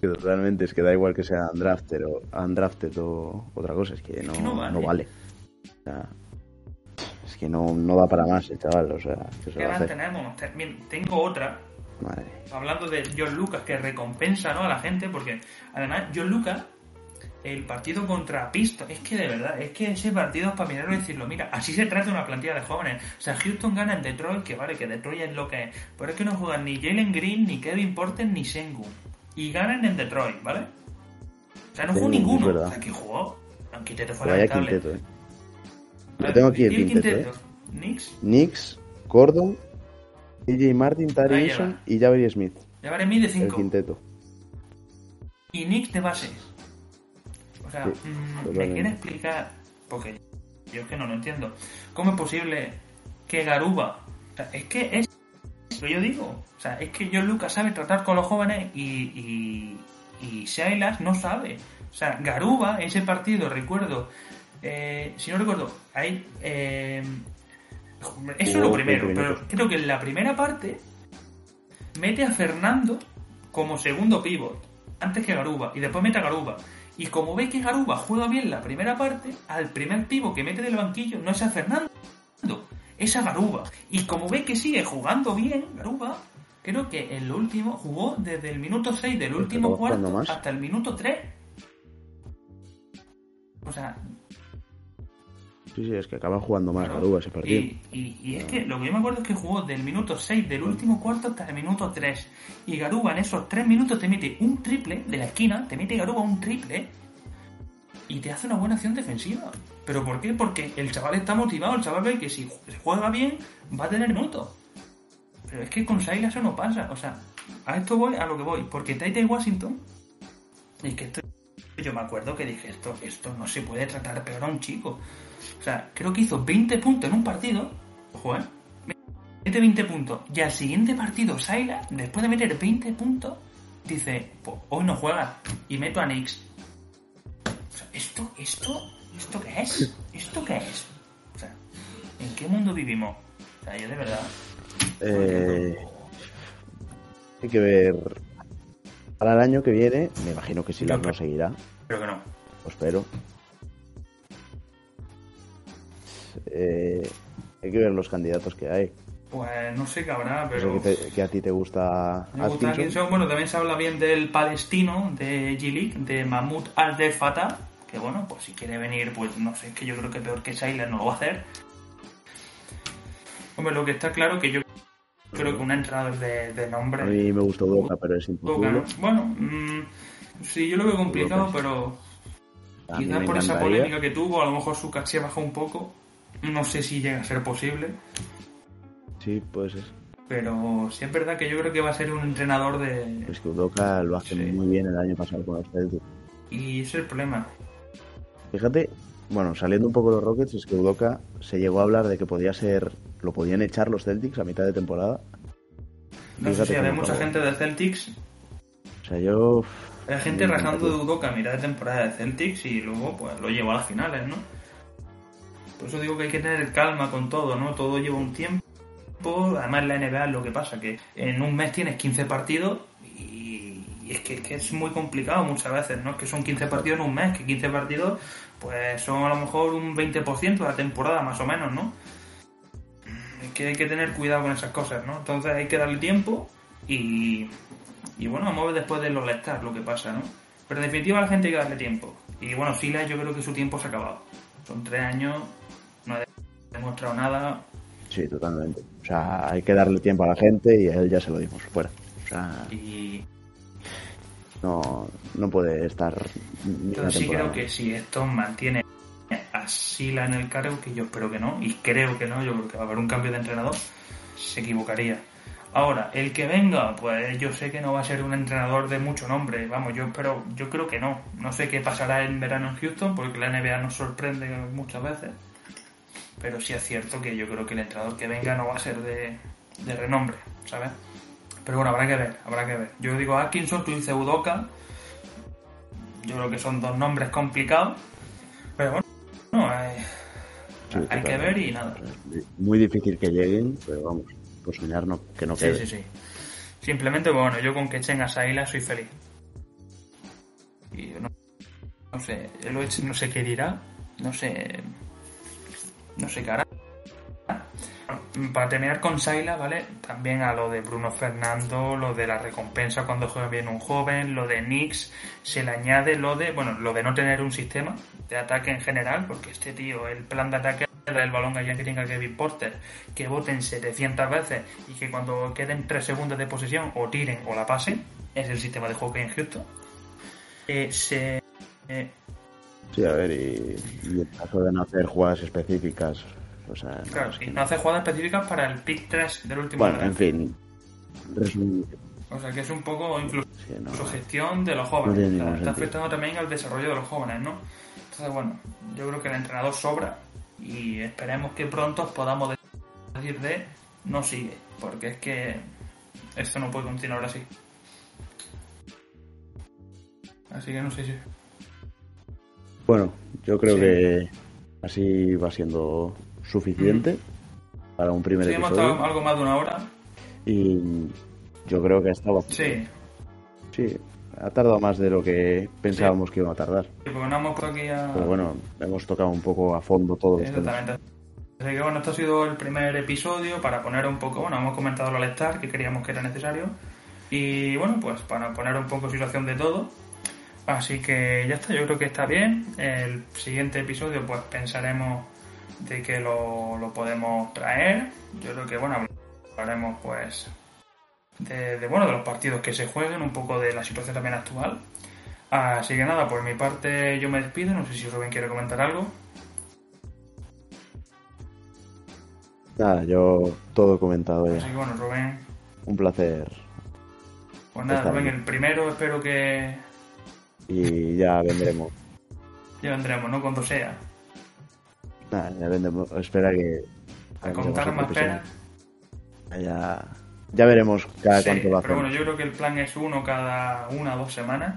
que Totalmente, es que da igual que sea undrafted o, undrafted o otra cosa, es que no, que no no vale. vale. O sea, que no, no da para más el chaval, o sea, ¿qué se ¿Qué va más tenemos? Tengo otra, Madre. hablando de John Lucas, que recompensa ¿no? a la gente, porque además John Lucas, el partido contra Pisto, es que de verdad, es que ese partido es para mirarlo y decirlo, mira, así se trata una plantilla de jóvenes. O sea, Houston gana en Detroit, que vale, que Detroit es lo que es, pero es que no juegan ni Jalen Green, ni Kevin Porter, ni Sengun. Y ganan en Detroit, ¿vale? O sea, no jugó Sí, ninguno. O sea, que jugó, aunque te fue lamentable. quinteto, eh. Lo tengo aquí el ¿Y quinteto. Knicks, Knicks, Gordon, DJ Martin, Tari y Javier Smith. vale mí de El 5. quinteto. y Knicks de base. O sea, Sí, mm, me quiere explicar, porque yo es que no lo entiendo, ¿cómo es posible que Garuba, o sea, es que es lo que yo digo, o sea, es que John Lucas sabe tratar con los jóvenes y, y, y Silas no sabe. O sea, Garuba, ese partido, recuerdo, eh, si no recuerdo, hay... eh, eso es lo primero, 20 pero creo que en la primera parte mete a Fernando como segundo pivot, antes que Garuba, y después mete a Garuba. Y como ve que Garuba juega bien la primera parte, al primer pivot que mete del banquillo no es a Fernando, es a Garuba. Y como ve que sigue jugando bien Garuba, creo que en lo último jugó desde el minuto 6 del último cuarto hasta el minuto 3. O sea, Sí, sí, es que acaba jugando más. Garuba ese partido. Y, y- y es que lo que yo me acuerdo es que jugó del minuto 6 del último cuarto hasta el minuto 3. Y Garuba en esos 3 minutos te mete un triple de la esquina, te mete Garuba un triple y te hace una buena acción defensiva. ¿Pero por qué? Porque el chaval está motivado, el chaval ve que si juega bien va a tener minutos. Pero es que con Saila eso no pasa. O sea, a esto voy, a lo que voy. Porque Taita Washington, es que esto, yo me acuerdo que dije, esto, esto no se puede tratar peor a un chico. O sea, creo que hizo 20 puntos en un partido. Ojo, ¿eh? Mete 20 puntos. Y al siguiente partido, Saila, después de meter 20 puntos, dice, pues hoy no juega. Y meto a Knicks. O sea, ¿esto, esto, esto qué es? ¿Esto qué es? O sea, ¿en qué mundo vivimos? O sea, yo de verdad... Eh, hay que ver. Para el año que viene, me imagino que Silas Yo no seguirá, Pero que no. lo espero. Eh, hay que ver los candidatos que hay. Pues no sé qué habrá, Yo sé pero... que, te- que a ti te gusta Me gusta Atkinson. Bueno, también se habla bien del palestino de G-League, de Mahmoud al Fatah, que bueno, pues si quiere venir, pues no sé, que yo creo que peor que Sailor no lo va a hacer. Hombre, lo que está claro que yo creo que un entrenador de, de nombre... A mí me gustó Boca, pero es Boca, imposible. ¿no? Bueno, mm, sí, yo lo veo complicado, Boca. pero quizás por esa polémica que tuvo, a lo mejor su caché bajó un poco. No sé si llega a ser posible, Sí, puede ser. pero sí es verdad que yo creo que va a ser un entrenador de... Es que Udoka lo hace Sí. muy bien el año pasado con los Celtics. Y ese es el problema. Fíjate, bueno, saliendo un poco de los Rockets, es que Udoka se llegó a hablar de que podía ser, lo podían echar los Celtics a mitad de temporada. No sé si cómo mucha acabó. gente de Celtics, O sea, yo... hay gente rajando de. Udoka a mitad de temporada de Celtics y luego pues lo llevó a las finales, ¿no? Por eso digo que hay que tener calma con todo, ¿no? Todo lleva un tiempo. Además, la NBA es lo que pasa, que en un mes tienes 15 partidos y, es, que, es, muy complicado muchas veces, ¿no? Es que son 15 partidos en un mes, que 15 partidos pues son a lo mejor un 20% de la temporada más o menos, ¿no? Es que hay que tener cuidado con esas cosas, ¿no? Entonces hay que darle tiempo y, y bueno, a ver después de los Lestar lo que pasa, ¿no? Pero en definitiva la gente hay que darle tiempo. Y bueno, Silas yo creo que su tiempo se ha acabado. Son tres años, demostrado nada. Sí, totalmente. O sea, hay que darle tiempo a la gente y a él ya se lo dimos fuera. O sea, y... no, no puede estar. Pero sí creo que si esto mantiene a Sila en el cargo, que yo espero que no, y creo que no, yo creo que va a haber un cambio de entrenador, se equivocaría. Ahora, el que venga, pues yo sé que no va a ser un entrenador de mucho nombre, vamos, yo espero, yo creo que no. No sé qué pasará en verano en Houston, porque la NBA nos sorprende muchas veces. Pero sí es cierto que yo creo que el entrenador que venga no va a ser de, renombre, ¿sabes? Pero bueno, habrá que ver, habrá que ver. Yo digo Atkinson, tú dices Udoka. Yo creo que son dos nombres complicados. Pero bueno, no, hay, hay que ver y nada. Muy difícil que lleguen, pero vamos por soñar no, que no quede. Sí, sí, sí. Simplemente, bueno, yo con que echen a Saila soy feliz. Y no, no sé, el no sé qué dirá, no sé, no sé qué hará. Para terminar con Saila, ¿vale? También a lo de Bruno Fernando, lo de la recompensa cuando juega bien un joven, lo de Nix, se le añade lo de, bueno, lo de no tener un sistema de ataque en general, porque este tío, el plan de ataque el balón allá que tenga Kevin Porter, que voten 700 veces y que cuando queden 3 segundos de posesión o tiren o la pasen, es el sistema de juego que en Houston. Eh, se, eh, sí, a ver, y, y, el caso de no hacer jugadas específicas. O sea, claro, no, no hace jugadas específicas para el pick 3 del último Bueno, en fin. O sea, que es un poco incluso su gestión de los jóvenes. está afectando también al desarrollo de los jóvenes, ¿no? Entonces, bueno, yo creo que el entrenador sobra y esperemos que pronto podamos decir de no sigue, porque es que esto no puede continuar así. Así que no sé si. Bueno, yo creo que así va siendo suficiente para un primer sí, episodio. hemos estado algo más de una hora. Y yo creo que ha estado. Sí. Sí, ha tardado más de lo que pensábamos que iba a tardar. Sí, porque no hemos aquí a... Pero bueno, hemos tocado un poco a fondo todo esto. Exactamente. Así que bueno, esto ha sido el primer episodio para poner un poco, bueno, hemos comentado lo All-Star, que queríamos que era necesario. Y bueno, pues para poner un poco situación de todo. Así que ya está, yo creo que está bien. El siguiente episodio pues pensaremos de que lo, lo podemos traer. Yo creo que bueno, hablaremos pues de, bueno, de los partidos que se jueguen, un poco de la situación también actual. Así que nada, por mi parte yo me despido, no sé si Rubén quiere comentar algo. Nada, yo todo comentado ya. Así que bueno, Rubén. Un placer. Pues nada, Rubén, el primero espero que... Y ya vendremos. ya vendremos, ¿no? Cuando sea. Nada, ya vendremos. Espera que... A contar más penas. Ya ya veremos cada cuánto va a Pero bueno, yo creo que el plan es uno cada una o dos semanas,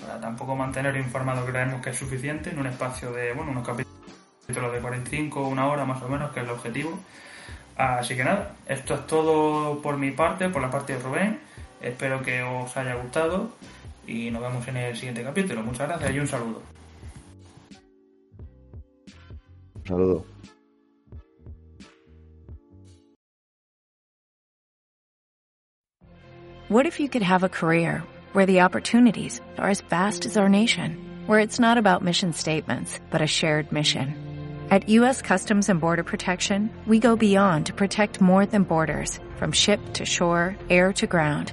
para tampoco mantener informado creemos que es suficiente en un espacio de, bueno, unos capítulos de 45, una hora más o menos, que es el objetivo. Así que nada, esto es todo por mi parte, por la parte de Rubén. Espero que os haya gustado y nos vemos en el siguiente capítulo. Muchas gracias y un saludo. Un saludo. What if you could have a career where the opportunities are as vast as our nation, where it's not about mission statements, but a shared mission? At U.S. Customs and Border Protection, we go beyond to protect more than borders, from ship to shore, air to ground,